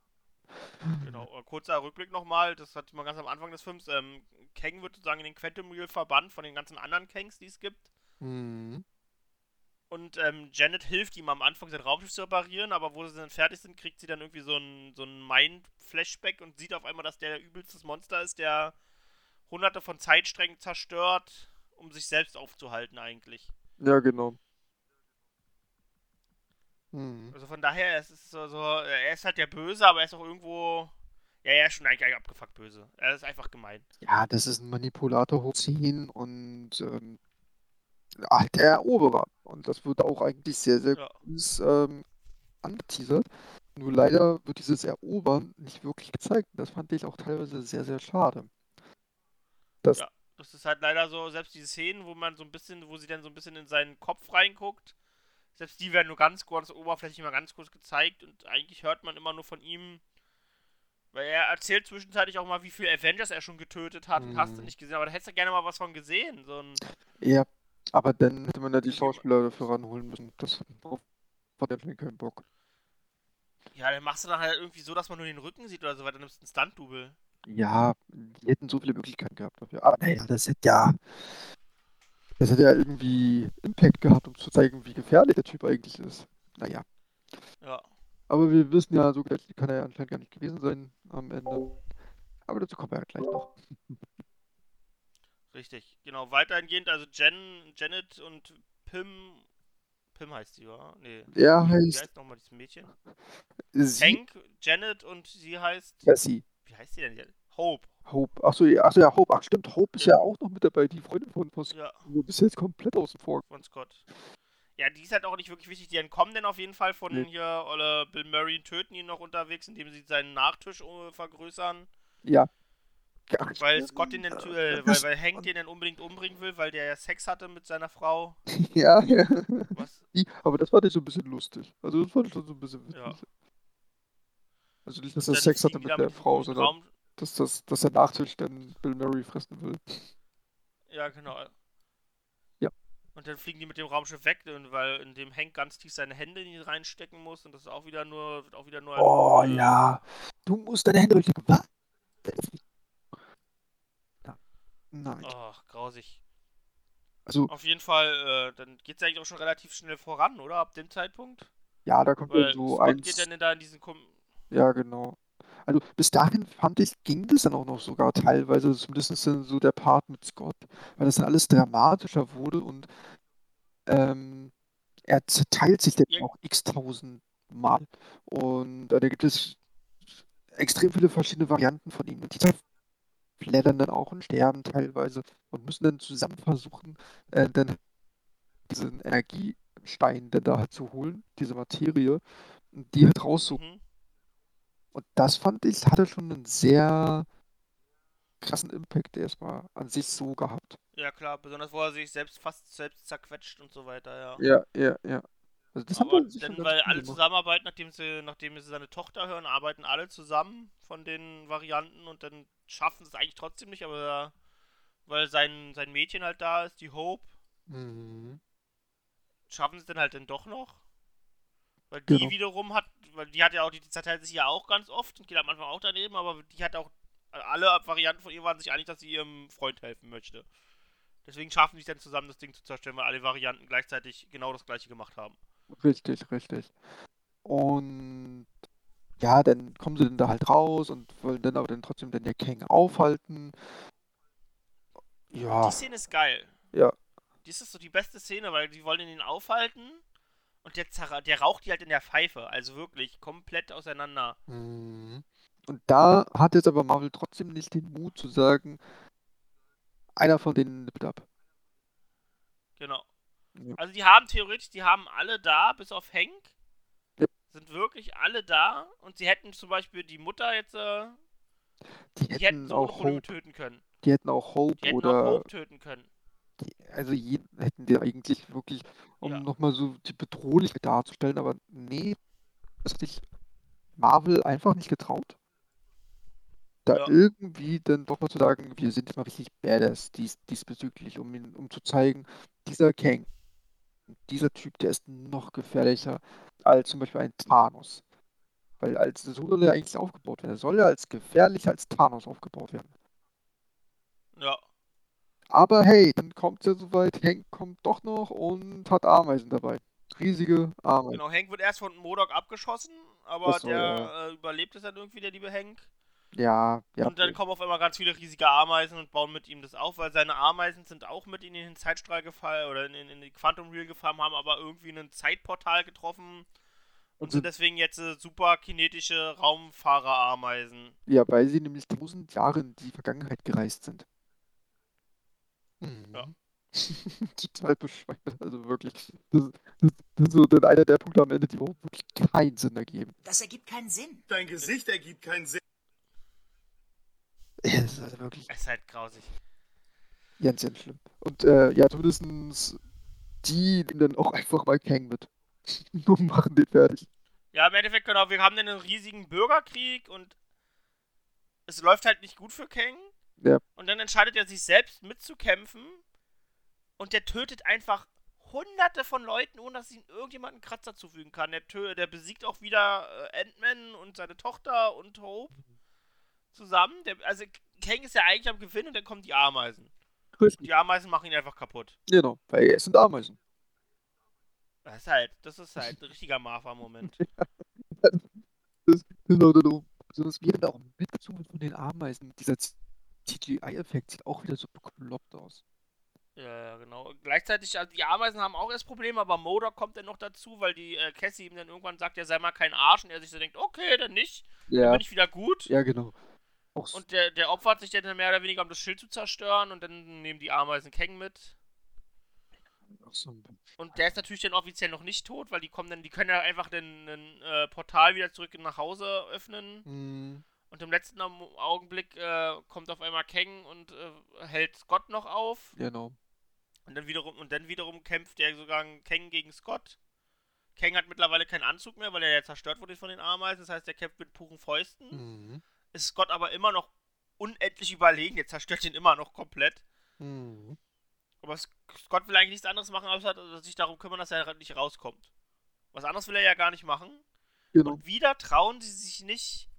Genau. Äh, Kurzer Rückblick nochmal, das hat man ganz am Anfang des Films. Ähm, Kang wird sozusagen in den Quantum Real verbannt von den ganzen anderen Kangs, die es gibt. Mhm. Und ähm, Janet hilft ihm am Anfang sein Raumschiff zu reparieren, aber wo sie dann fertig sind, kriegt sie dann irgendwie so ein, so ein Mind-Flashback und sieht auf einmal, dass der übelstes Monster ist, der hunderte von Zeitsträngen zerstört, um sich selbst aufzuhalten eigentlich. Ja, genau. Mhm. Also von daher, es ist so, so, er ist halt der Böse, aber er ist auch irgendwo. Ja, er ist schon eigentlich abgefuckt böse. Er ist einfach gemein. Ja, das ist ein Manipulator hoch 10 und ähm, halt der Eroberer. Und das wird auch eigentlich sehr, sehr Ja. gut ähm, angeteasert. Nur leider wird dieses Erobern nicht wirklich gezeigt. Das fand ich auch teilweise sehr, sehr schade. Das, Ja. Das ist halt leider so, selbst die Szenen, wo man so ein bisschen, wo sie dann so ein bisschen in seinen Kopf reinguckt, selbst die werden nur ganz kurz oberflächlich mal ganz kurz gezeigt und eigentlich hört man immer nur von ihm, weil er erzählt zwischenzeitlich auch mal, wie viele Avengers er schon getötet hat und hast du Mhm. nicht gesehen, aber da hättest du gerne mal was von gesehen. So ein, ja, aber dann hätte man ja die Schauspieler dafür ranholen müssen. Das hat er keinen Bock. ja, dann machst du dann halt irgendwie so, dass man nur den Rücken sieht oder so weiter, dann nimmst du einen Stunt-Double. Ja, die hätten so viele Möglichkeiten gehabt dafür. Aber naja, das hätte ja. Das hätte ja irgendwie Impact gehabt, um zu zeigen, wie gefährlich der Typ eigentlich ist. Naja. Ja. Aber wir wissen ja, so kann er ja anscheinend gar nicht gewesen sein am Ende. Aber dazu kommen wir ja gleich noch. Richtig, genau. Weitergehend, also Jen, Janet und Pim. Pim heißt sie, oder? Nee. Er Wie heißt heißt nochmal dieses Mädchen? sie, Hank, Janet und sie heißt. Jessie, Wie heißt sie denn jetzt? Hope. Hope. Achso, ja, achso, ja, Hope. Ach, stimmt, Hope ist Ja. ja auch noch mit dabei, die Freundin von Post. Ja, Du bist jetzt komplett außen vor. von Scott. Ja, die ist halt auch nicht wirklich wichtig. Die entkommen dann auf jeden Fall von Nee. hier, oder Bill Murray und töten ihn noch unterwegs, indem sie seinen Nachtisch äh, vergrößern. Ja. Weil. Scott den dann, tu- Äh, weil, weil Hank den dann unbedingt umbringen will, weil der ja Sex hatte mit seiner Frau. Ja, ja. Was? Die, aber das fand ich so ein bisschen lustig. Also das fand ich schon so ein bisschen witzig. Ja. Also nicht, dass er Sex hatte mit der Frau, sondern Raum, dass, das, dass der Nachtisch dann Bill Murray fressen will. Ja, genau. Ja. Und dann fliegen die mit dem Raumschiff weg, weil in dem Hank ganz tief seine Hände in ihn reinstecken muss und das ist auch wieder nur, wird auch wieder nur. Oh ja, du musst deine Hände richtig was? Nein. Ach, grausig. Also, Auf jeden Fall, äh, dann geht's eigentlich auch schon relativ schnell voran, oder? Ab dem Zeitpunkt? ja, da kommt Weil so eins. geht dann da in diesen Kom Ja, genau. Also bis dahin fand ich, ging das dann auch noch sogar teilweise, zumindest dann so der Part mit Scott, weil das dann alles dramatischer wurde und ähm, er zerteilt sich dann Ja. auch x-tausend Mal. Und äh, da gibt es extrem viele verschiedene Varianten von ihm. Und die flattern dann auch und sterben teilweise und müssen dann zusammen versuchen, äh, dann diesen Energiestein dann da halt zu holen, diese Materie, und die halt rauszuholen. Mhm. Und das fand ich, hatte schon einen sehr krassen Impact erstmal an sich so gehabt. Ja, klar, besonders wo er sich selbst fast selbst zerquetscht und so weiter, ja. Ja, ja, ja. Also das Aber dann, schon weil alle zusammenarbeiten, nachdem sie, nachdem sie seine Tochter hören, arbeiten alle zusammen von den Varianten und dann schaffen sie es eigentlich trotzdem nicht, aber weil sein, sein Mädchen halt da ist, die Hope, Mhm. schaffen sie es dann halt dann doch noch. Weil die Genau. wiederum hat, weil die hat ja auch, die zerteilt sich ja auch ganz oft und geht am Anfang auch daneben, aber die hat auch, alle Varianten von ihr waren sich einig, dass sie ihrem Freund helfen möchte. Deswegen schaffen sie es dann zusammen, das Ding zu zerstören, weil alle Varianten gleichzeitig genau das gleiche gemacht haben. Richtig, richtig. Und ja, dann kommen sie dann da halt raus und wollen dann aber dann trotzdem den Kang aufhalten. Ja, Die Szene ist geil. Ja. Das ist so die beste Szene, weil die wollen ihn aufhalten und der, zerra- der raucht die halt in der Pfeife. Also wirklich komplett auseinander. Mhm. Und da hat jetzt aber Marvel trotzdem nicht den Mut zu sagen, einer von denen nimmt ab. Genau. Also die haben theoretisch, die haben alle da, bis auf Hank. Sind wirklich alle da und sie hätten zum Beispiel die Mutter jetzt, äh, Die die hätten hätten auch Hope, töten können. die hätten auch Hope Die hätten oder auch Hope töten können. die, also jeden hätten die eigentlich wirklich, um Ja. nochmal so die Bedrohlichkeit darzustellen, aber nee, das hat sich Marvel einfach nicht getraut. Da Ja. irgendwie dann doch mal zu sagen, wir sind mal richtig badass dies, diesbezüglich, um ihn, um zu zeigen, dieser Kang, dieser Typ, der ist noch gefährlicher als zum Beispiel ein Thanos. Weil als so soll er eigentlich aufgebaut werden. Er soll ja als gefährlicher als Thanos aufgebaut werden. Ja. Aber hey, dann kommt es ja soweit, Hank kommt doch noch und hat Ameisen dabei. Riesige Ameisen. Genau, Hank wird erst von Modok abgeschossen, aber so, der ja. äh, überlebt es dann irgendwie, der liebe Hank. Ja, ja. und dann kommen auf einmal ganz viele riesige Ameisen und bauen mit ihm das auf, weil seine Ameisen sind auch mit in den Zeitstrahl gefallen oder in, in, in die Quantum Real gefahren, haben aber irgendwie ein Zeitportal getroffen Und sind deswegen jetzt äh, super kinetische Raumfahrerameisen. Ja, weil sie nämlich tausend Jahre in die Vergangenheit gereist sind. Mhm. Ja. Total bescheuert, also wirklich. Das, das, das ist so dann einer der Punkte am Ende, die überhaupt wirklich keinen Sinn ergeben. Das ergibt keinen Sinn. Dein Gesicht ergibt keinen Sinn. Ja, das ist also wirklich Es ist halt grausig. ganz, ganz schlimm. Und äh, ja, zumindest die nehmen dann auch einfach mal Kang mit. und machen den fertig. Ja, im Endeffekt, genau, wir haben dann einen riesigen Bürgerkrieg und es läuft halt nicht gut für Kang. Ja. Und dann entscheidet er sich selbst mitzukämpfen und der tötet einfach hunderte von Leuten, ohne dass ihn irgendjemand einen Kratzer zufügen kann. Der, tö der besiegt auch wieder äh, Ant-Man und seine Tochter und Hope zusammen. Der, also Kang ist ja eigentlich am Gewinn und dann kommen die Ameisen. Richtig. Die Ameisen machen ihn einfach kaputt. Genau, weil es sind Ameisen. Das ist halt, das ist halt ein richtiger Marfa-Moment. Das, das, das, das wird auch mitgezogen von den Ameisen. Dieser CGI-Effekt sieht auch wieder so bekloppt aus. Ja, ja, genau. Gleichzeitig, also die Ameisen haben auch erst Probleme, aber Modok kommt dann noch dazu, weil die äh, Cassie ihm dann irgendwann sagt, er sei mal kein Arsch und er sich so denkt, okay, dann nicht, dann Ja, bin ich wieder gut. ja, genau. Und der, der opfert sich dann mehr oder weniger, um das Schild zu zerstören und dann nehmen die Ameisen Kang mit. so Und der ist natürlich dann offiziell noch nicht tot, weil die kommen dann, die können ja einfach den, den äh, Portal wieder zurück nach Hause öffnen. Hm, Und im letzten Au- Augenblick äh, kommt auf einmal Kang und äh, hält Scott noch auf. genau. Und dann wiederum, und dann wiederum kämpft er sogar Kang gegen Scott. Kang hat mittlerweile keinen Anzug mehr, weil er ja zerstört wurde von den Ameisen. Das heißt, er kämpft mit puren Fäusten. Mhm. Ist Scott aber immer noch unendlich überlegen. Jetzt zerstört ihn immer noch komplett. Mhm. Aber Scott will eigentlich nichts anderes machen, als sich darum kümmern, dass er nicht rauskommt. Was anderes will er ja gar nicht machen. Genau. Und wieder trauen sie sich nicht,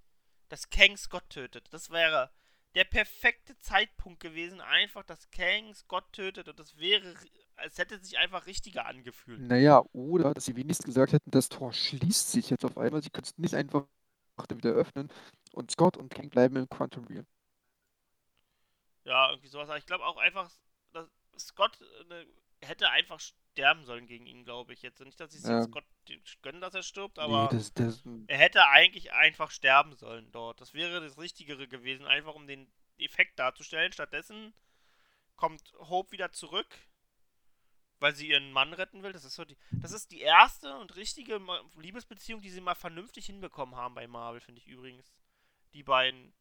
dass Kang Scott tötet. Das wäre der perfekte Zeitpunkt gewesen, einfach, dass Kang Scott tötet. Und das wäre, als hätte sich einfach richtiger angefühlt. Naja, oder dass sie wenigstens gesagt hätten, das Tor schließt sich jetzt auf einmal. Sie können es nicht einfach wieder öffnen. Und Scott und Kang bleiben im Quantum Real. Ja, irgendwie sowas. Aber ich glaube auch einfach, dass Scott äh, hätte einfach sterben sollen gegen ihn, glaube ich. Jetzt nicht, dass ich Ja. Scott gönnen, dass er stirbt, aber. nee, das, das, Er hätte eigentlich einfach sterben sollen dort. Das wäre das Richtigere gewesen, einfach um den Effekt darzustellen. Stattdessen kommt Hope wieder zurück, weil sie ihren Mann retten will. Das ist so die, das ist die erste und richtige Liebesbeziehung, die sie mal vernünftig hinbekommen haben bei Marvel, finde ich übrigens. Die beiden,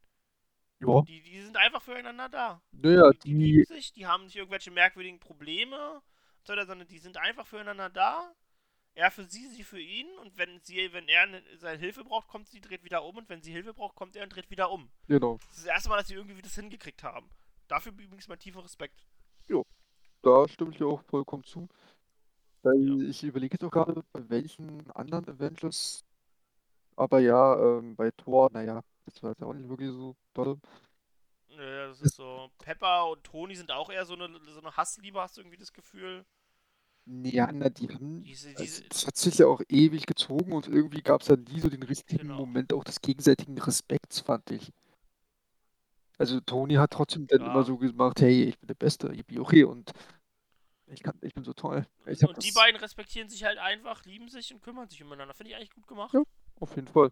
ja. die, die sind einfach füreinander da. Naja, Die, die die, lieben sich, die haben nicht irgendwelche merkwürdigen Probleme, sondern die sind einfach füreinander da. Er für sie, sie für ihn. Und wenn sie, wenn er ne- seine Hilfe braucht, kommt sie, dreht wieder um. Und wenn sie Hilfe braucht, kommt er und dreht wieder um. genau. Das ist das erste Mal, dass sie irgendwie das hingekriegt haben. Dafür übrigens mein tiefer Respekt. Da stimme ich dir auch vollkommen zu. Weil Ja. ich überlege jetzt auch gerade, bei welchen anderen Avengers. Aber ja, ähm, bei Thor, naja, das war jetzt auch nicht wirklich so toll. Ja, das ist so. Pepper und Toni sind auch eher so eine, so eine Hassliebe, hast du irgendwie das Gefühl? Ja, na, die haben. Diese, Also, diese, das hat sich ja auch ewig gezogen und irgendwie gab es ja nie so den richtigen Genau. Moment auch des gegenseitigen Respekts, fand ich. Also Tony hat trotzdem dann Ja. immer so gemacht, hey, ich bin der Beste, yippie, okay, und ich kann, ich bin so toll. Ich und die das beiden respektieren sich halt einfach, lieben sich und kümmern sich umeinander. Finde ich eigentlich gut gemacht. Ja. auf jeden Fall.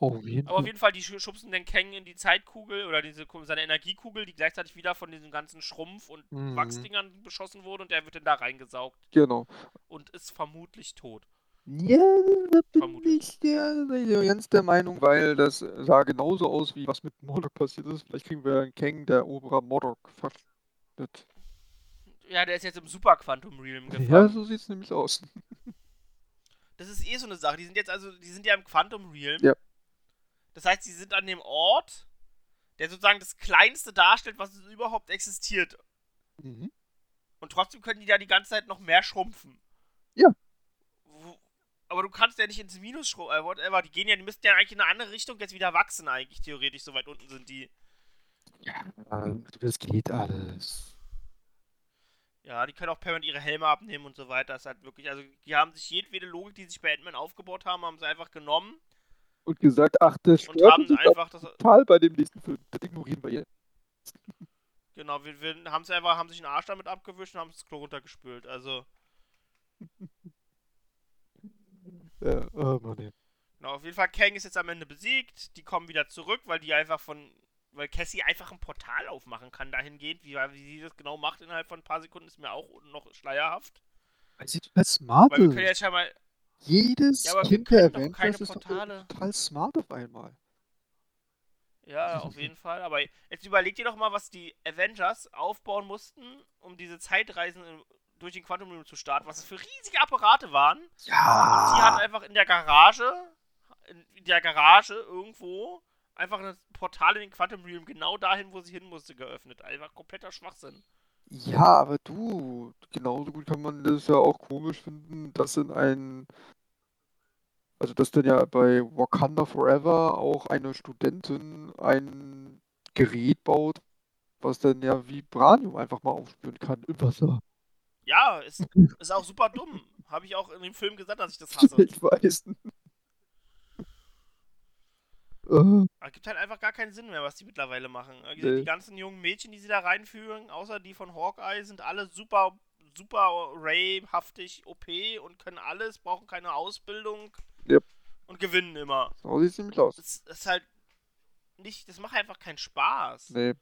Auf jeden Aber auf Fall. jeden Fall, die sch- schubsen den Kang in die Zeitkugel oder diese seine Energiekugel, die gleichzeitig wieder von diesen ganzen Schrumpf- und Mhm. Wachsdingern beschossen wurde und der wird dann da reingesaugt Genau. und ist vermutlich tot. Ja, da bin Vermutlich. ich der, der ganz der Meinung, weil das sah genauso aus, wie was mit Modok passiert ist. Vielleicht kriegen wir einen Kang, der Oberer Modok verschnitt. Ja, der ist jetzt im Super Quantum Realm gefangen. Ja, so sieht's nämlich aus. Das ist eh so eine Sache. Die sind jetzt also, die sind ja im Quantum Realm. Ja. Das heißt, sie sind an dem Ort, der sozusagen das Kleinste darstellt, was überhaupt existiert. Mhm. Und trotzdem können die da die ganze Zeit noch mehr schrumpfen. Ja. Aber du kannst ja nicht ins Minus schrumpfen, äh, whatever. Die gehen ja, die müssten ja eigentlich in eine andere Richtung jetzt wieder wachsen, eigentlich, theoretisch, so weit unten sind die. Ja, das geht alles. Ja, die können auch permanent ihre Helme abnehmen und so weiter. Das ist halt wirklich, also die haben sich jedwede Logik, die sich bei Ant-Man aufgebaut haben, haben sie einfach genommen Und gesagt, ach, das und stört haben uns einfach das, total bei dem nächsten Film. Das ignorieren wir jetzt. genau, wir, wir haben sie einfach, haben sich den Arsch damit abgewischt und haben das Klo runtergespült. Also, Ja, oh Mann, ey. Genau, auf jeden Fall, Kang ist jetzt am Ende besiegt. Die kommen wieder zurück, weil die einfach von. Weil Cassie einfach ein Portal aufmachen kann dahingehend. Wie, wie sie das genau macht innerhalb von ein paar Sekunden, ist mir auch noch schleierhaft. Weil sie total smart Weil wir ist. können jetzt schon mal. Jedes Ja, Kind der Avengers ist Portale. total smart auf einmal. Ja, auf jeden Fall. Aber jetzt überleg dir doch mal, was die Avengers aufbauen mussten, um diese Zeitreisen durch den Quantum Realm zu starten. Was es für riesige Apparate waren. Sie hat Ja. einfach in der Garage, in der Garage irgendwo, einfach ein Portal in den Quantum Realm genau dahin, wo sie hin musste, geöffnet. Einfach kompletter Schwachsinn. Ja, aber du, genauso gut kann man das ja auch komisch finden, dass in ein, also dass dann ja bei Wakanda Forever auch eine Studentin ein Gerät baut, was dann ja Vibranium einfach mal aufspüren kann im Wasser. Ja, ist, ist auch super dumm. Habe ich auch in dem Film gesagt, dass ich das hasse. Ich weiß. Äh, Es gibt halt einfach gar keinen Sinn mehr, was die mittlerweile machen. Nee. Die ganzen jungen Mädchen, die sie da reinführen, außer die von Hawkeye, sind alle super, super Ray-haftig OP und können alles, brauchen keine Ausbildung Yep. und gewinnen immer. So sieht's nämlich aus. Das ist halt nicht, das macht einfach keinen Spaß. Nee,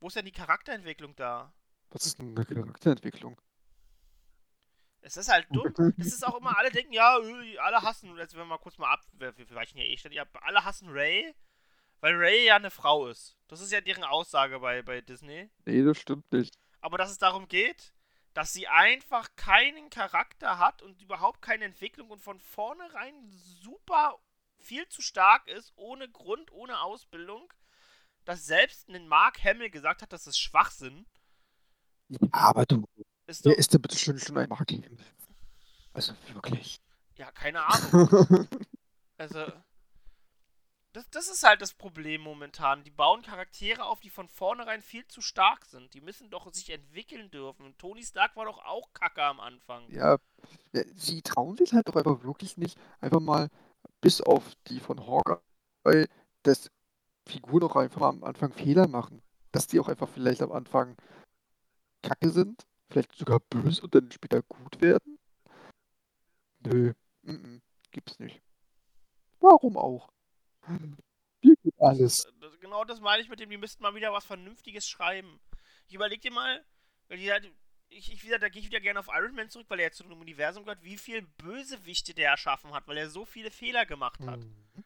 Wo ist denn die Charakterentwicklung da? was ist denn eine Charakterentwicklung? Es ist halt dumm. Das ist auch immer, alle denken, ja, äh, alle hassen, jetzt wenn wir mal kurz mal ab, wir, wir weichen ja eh ständig ab, alle hassen Ray, weil Ray ja eine Frau ist. Das ist ja deren Aussage bei, bei Disney. Nee, das stimmt nicht. Aber dass es darum geht, dass sie einfach keinen Charakter hat und überhaupt keine Entwicklung und von vornherein super viel zu stark ist, ohne Grund, ohne Ausbildung, dass selbst ein Mark Hamill gesagt hat, das ist Schwachsinn, Ja, aber du, ist wer ist denn bitte schön schon ein Marketing? Also wirklich. ja, keine Ahnung. Also, das, das ist halt das Problem momentan. Die bauen Charaktere auf, die von vornherein viel zu stark sind. Die müssen doch sich entwickeln dürfen. Tony Stark war doch auch kacke am Anfang. Ja, sie trauen sich halt doch einfach wirklich nicht, einfach mal bis auf die von Hawkeye, dass Figuren auch einfach am Anfang Fehler machen. Dass die auch einfach vielleicht am Anfang kacke sind, vielleicht sogar böse und dann später gut werden. Nö, mm -mm, gibt's nicht. Warum auch? Hier geht alles. Das, genau das meine ich mit dem, die müssten mal wieder was Vernünftiges schreiben. Ich überleg dir mal, ich, ich wieder, da gehe ich wieder gerne auf Iron Man zurück, weil er jetzt zu einem Universum gehört, wie viel Bösewichte der erschaffen hat, weil er so viele Fehler gemacht hat. Mhm.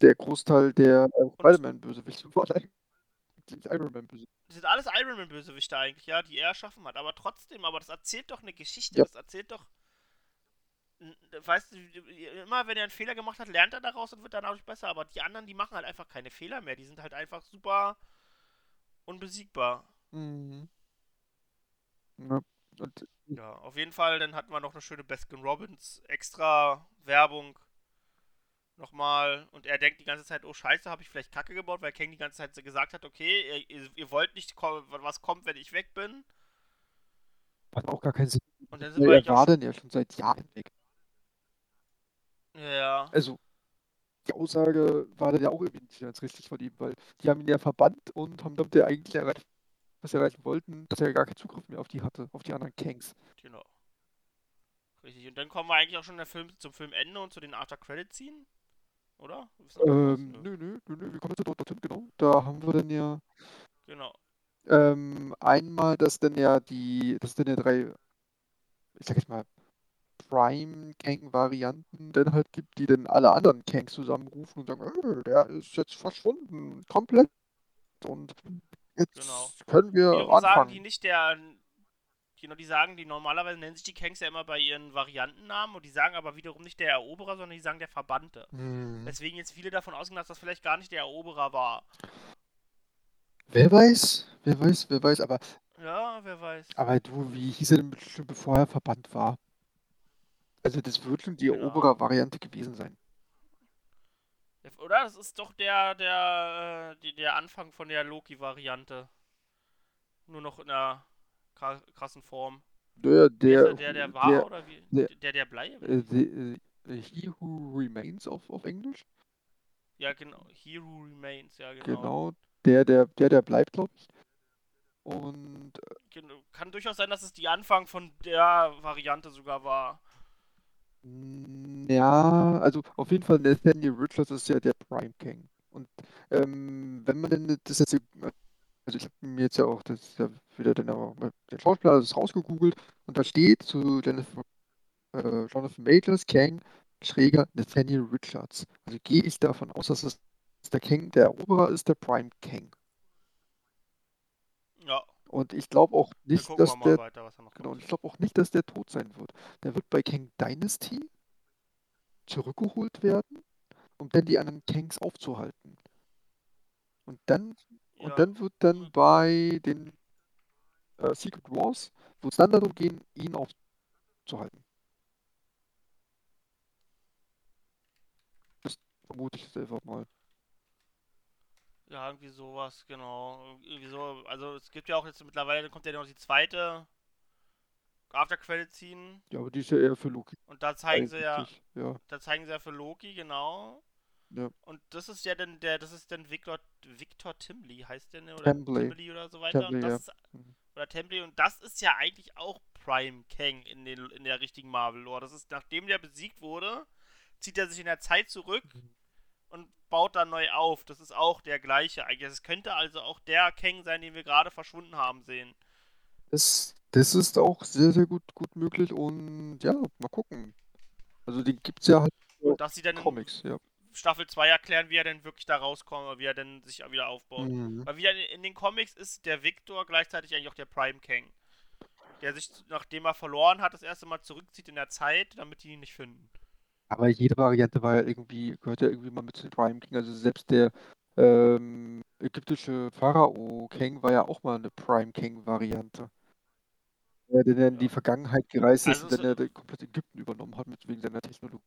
Der Großteil der äh, Spider-Man-Bösewichte war eigentlich Iron Man-Bösewichte. Das sind alles Iron Man Bösewichte eigentlich, ja, die er erschaffen hat. Aber trotzdem, aber das erzählt doch eine Geschichte. Ja. Das erzählt doch. Weißt du, immer wenn er einen Fehler gemacht hat, lernt er daraus und wird dann dadurch besser. Aber die anderen, die machen halt einfach keine Fehler mehr. Die sind halt einfach super unbesiegbar. Mhm. Ja, und Ja, auf jeden Fall, dann hatten wir noch eine schöne Baskin Robbins extra Werbung. Nochmal. Und er denkt die ganze Zeit, oh scheiße, habe ich vielleicht Kacke gebaut, weil Kang die ganze Zeit gesagt hat, okay, ihr, ihr, wollt nicht, ko- was kommt, wenn ich weg bin. hat auch gar keinen Sinn. Und dann sind wir er eigentlich auch war dann ja schon seit Jahren weg. Ja, Also, die Aussage war dann ja auch irgendwie nicht ganz richtig von ihm, weil die haben ihn ja verbannt und haben damit ja eigentlich erreicht, was sie erreichen wollten, dass er ja gar keinen Zugriff mehr auf die hatte, auf die anderen Kangs. genau. Richtig. Und dann kommen wir eigentlich auch schon der Film, zum Filmende und zu den After-Credit-Scene. Oder? Ähm, nö, nö, nö, nö, wir kommen jetzt dort dorthin, genau. Da haben wir dann ja Genau. ähm, einmal, dass dann ja die, dass dann ja drei, ich sag jetzt mal, Prime-Kang-Varianten dann halt gibt, die dann alle anderen Kangs zusammenrufen und sagen, äh, der ist jetzt verschwunden, komplett. Und jetzt Genau. können wir Wiederum sagen die anfangen. nicht der. Genau, die sagen, die normalerweise nennen sich die Kanks ja immer bei ihren Variantennamen und die sagen aber wiederum nicht der Eroberer, sondern die sagen der Verbannte. Hm. Weswegen jetzt viele davon ausgehen, dass das vielleicht gar nicht der Eroberer war. Wer weiß, wer weiß, wer weiß, aber, Ja, wer weiß. aber du, wie hieß er denn bestimmt, bevor er verbannt war? Also das wird schon die Genau. Eroberer-Variante gewesen sein. Oder? Das ist doch der, der, äh, der Anfang von der Loki-Variante. Nur noch in kra- krassen Form. Der, der, der, der war der, oder wie? der- Der, der bleibt? äh, äh, He Who Remains auf, auf Englisch. Ja, genau. He Who Remains, ja, genau. Genau, der, der, der, der bleibt, glaube ich. Und äh, Genau. Kann durchaus sein, dass es die Anfang von der Variante sogar war. Ja, also auf jeden Fall Nathaniel Richards ist ja der Prime King. Und ähm, wenn man denn das jetzt, also ich habe mir jetzt ja auch das ist ja wieder den, den Schauspieler das rausgegoogelt und da steht zu Jennifer, äh, Jonathan Majors Kang Schräger Nathaniel Richards. Also gehe ich davon aus, dass es der King, der Eroberer ist, der Prime King. Ja, Und ich glaube auch nicht, dass der weiter, Genau, ich glaube auch nicht, dass der tot sein wird. Der wird bei Kang Dynasty zurückgeholt werden, um dann die anderen Kangs aufzuhalten. Und dann, und Ja, dann wird dann bei den äh, Secret Wars, wird es dann darum gehen, ihn aufzuhalten. Das vermute ich selber mal. ja, irgendwie sowas, genau. Irgendwie so, also es gibt ja auch jetzt mittlerweile, kommt ja noch die zweite After-Credit-Scene Ja, aber die ist ja eher für Loki und da zeigen sie ja, eigentlich. Ja, da zeigen sie ja für Loki, genau. ja. Und das ist ja dann der, das ist dann Victor, Victor Timley heißt der, ne? Oder Tembley. Timley oder so weiter. Tembley, und das ja. ist, Mhm. oder Templey und das ist ja eigentlich auch Prime Kang in, den, in der richtigen Marvel-Lore. Das ist, nachdem der besiegt wurde, zieht er sich in der Zeit zurück Mhm. und baut dann neu auf. Das ist auch der gleiche eigentlich. Es könnte also auch der Kang sein, den wir gerade verschwunden haben sehen. Das, das ist auch sehr, sehr gut, gut möglich und ja, mal gucken. Also den gibt es ja halt Und dass sie dann in Comics, ja. Staffel 2 erklären, wie er denn wirklich da rauskommt, oder wie er denn sich wieder aufbaut. Mhm. Weil wieder in den Comics ist der Victor gleichzeitig eigentlich auch der Prime Kang. Der sich, nachdem er verloren hat, das erste Mal zurückzieht in der Zeit, damit die ihn nicht finden. Aber jede Variante war ja irgendwie, gehört ja irgendwie mal mit zu Prime King. Also selbst der ähm, ägyptische Pharao King war ja auch mal eine Prime King-Variante. Der dann in die. Vergangenheit gereist ist Also und dann er den komplett Ägypten übernommen hat mit wegen seiner Technologie.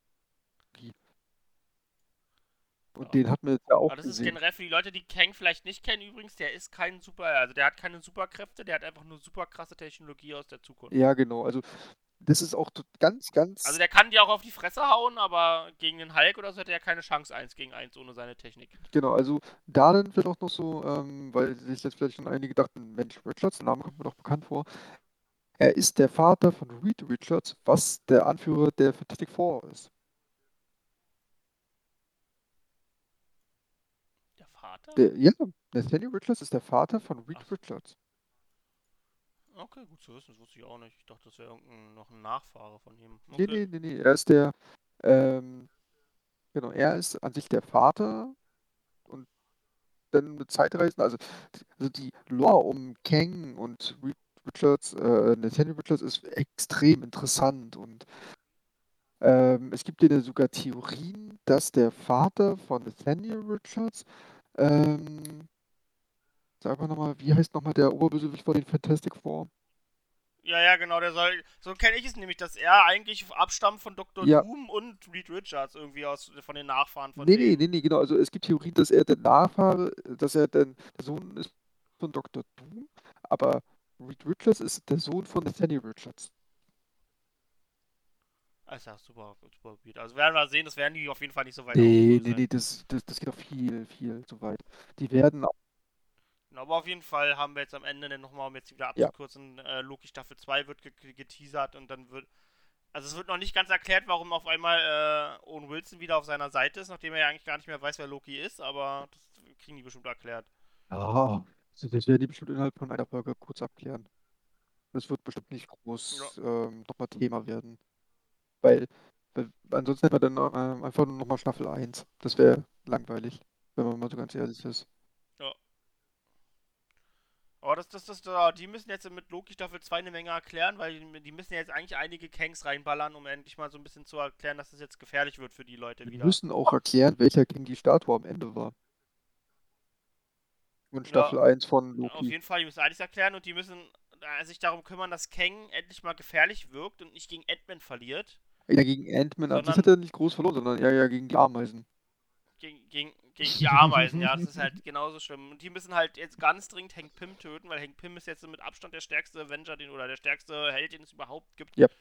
Und Ja. den hat man jetzt ja auch Aber das ist gesehen. generell für die Leute, die Kang vielleicht nicht kennen übrigens, der ist kein super, also der hat keine Superkräfte, der hat einfach nur super krasse Technologie aus der Zukunft. Ja, genau. Also das ist auch ganz, ganz Also der kann dir auch auf die Fresse hauen, aber gegen den Hulk oder so hätte er keine Chance 1 gegen 1 ohne seine Technik. Genau, also da dann wird auch noch so, ähm, weil sich jetzt vielleicht schon einige dachten, Mensch, Richards, der Name kommt mir doch bekannt vor. Er ist der Vater von Reed Richards, was der Anführer der Fantastic Four ist. Der Vater? Der, ja, Nathaniel Richards ist der Vater von Reed Ach. Richards. Okay, gut zu wissen, das wusste ich auch nicht. Ich dachte, das wäre irgendein noch ein Nachfahre von ihm. Nee, Okay. nee, nee, nee, er ist der, ähm, genau, er ist an sich der Vater und dann mit Zeitreisen, also, also die Lore um Kang und Reed Richards, äh, Nathaniel Richards ist extrem interessant und ähm, es gibt ja sogar Theorien, dass der Vater von Nathaniel Richards, ähm, sag mal nochmal, wie heißt nochmal der Oberbösewicht von den Fantastic Four? Ja, ja, genau, der soll. So kenne ich es nämlich, dass er eigentlich abstammt von Dr. Ja. Doom und Reed Richards irgendwie aus von den Nachfahren von Nee, nee, denen. nee, nee, genau. Also es gibt Theorien, dass er der Nachfahre, dass er der Sohn ist von Dr. Doom, aber Reed Richards ist der Sohn von Nathaniel Richards. Ist ja super, super weird. Also werden wir sehen, das werden die auf jeden Fall nicht so weit Nee, nee, nee, das, das, das geht doch viel, viel zu weit. Die werden auch, Aber auf jeden Fall haben wir jetzt am Ende dann nochmal, um jetzt wieder Ja. abzukürzen, äh, Loki Staffel 2 wird ge ge- geteasert und dann wird. Also es wird noch nicht ganz erklärt, warum auf einmal äh, Owen Wilson wieder auf seiner Seite ist, nachdem er ja eigentlich gar nicht mehr weiß, wer Loki ist, aber das kriegen die bestimmt erklärt. ja, also das werden die bestimmt innerhalb von einer Folge kurz abklären. Das wird bestimmt nicht groß ähm, nochmal Thema werden. Weil, weil ansonsten hätten wir dann ähm, einfach nur nochmal Staffel 1. Das wäre langweilig, wenn man mal so ganz ehrlich ist. Aber das, das, das, da- die müssen jetzt mit Loki Staffel 2 eine Menge erklären, weil die, die müssen ja jetzt eigentlich einige Kanks reinballern, um endlich mal so ein bisschen zu erklären, dass es jetzt gefährlich wird für die Leute wieder. müssen auch erklären, welcher King die Statue am Ende war. In Staffel 1 von Auf Loki. jeden Fall, die müssen alles erklären und die müssen äh, sich darum kümmern, dass Kang endlich mal gefährlich wirkt und nicht gegen Ant-Man verliert. Ja, gegen Ant-Man an sich Sondern- hat er nicht groß verloren, sondern eher ja gegen die Ameisen. Gegen, gegen, gegen die Ameisen, ja, das ist halt genauso schlimm. Und die müssen halt jetzt ganz dringend Hank Pym töten, weil Hank Pym ist jetzt mit Abstand der stärkste Avenger, den, oder der stärkste Held, den es überhaupt gibt. Yep.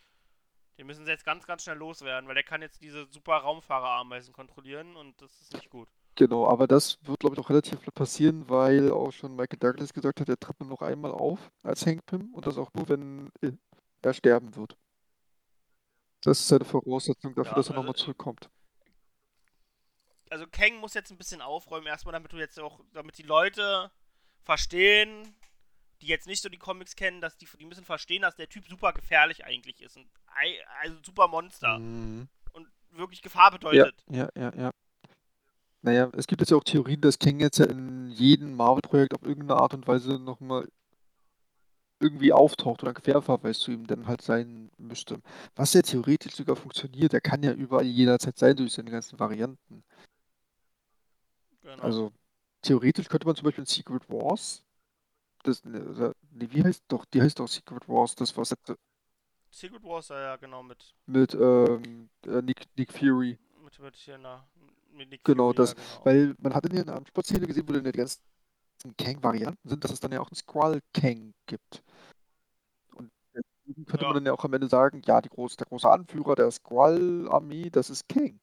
Den müssen sie jetzt ganz, ganz schnell loswerden, weil der kann jetzt diese super Raumfahrer-Ameisen kontrollieren und das ist nicht gut. Genau, aber das wird, glaube ich, auch relativ passieren, weil auch schon Michael Douglas gesagt hat, er tritt nur noch einmal auf als Hank Pym und das auch nur, wenn äh, er sterben wird. Das ist eine Voraussetzung dafür, Ja, dass er also, nochmal zurückkommt. Also Kang muss jetzt ein bisschen aufräumen, erstmal damit du jetzt auch, damit die Leute verstehen, die jetzt nicht so die Comics kennen, dass die, die müssen verstehen, dass der Typ super gefährlich eigentlich ist. Und also ein super Monster. Mhm. Und wirklich Gefahr bedeutet. Ja, ja, ja. Naja, es gibt jetzt ja auch Theorien, dass Kang jetzt ja in jedem Marvel-Projekt auf irgendeine Art und Weise nochmal irgendwie auftaucht oder ein Querverweis zu ihm dann halt sein müsste. Was ja theoretisch sogar funktioniert. Er kann ja überall jederzeit sein durch seine ganzen Varianten. Genau. Also theoretisch könnte man zum Beispiel in Secret Wars, das, ne, wie heißt doch, die heißt doch Secret Wars, das was jetzt Secret Wars, ja, ja, genau, mit, mit ähm, äh, Nick, Nick Fury. mit, mit hier, na, mit Nick Genau, Fury, das, ja, genau. weil man hat in der Ansportszene gesehen, wo dann die ganzen Kang-Varianten sind, dass es dann ja auch einen Skrull-Kang gibt. Und deswegen könnte Ja. man dann ja auch am Ende sagen, ja, die große, der große Anführer der Skrull-Armee, das ist Kang.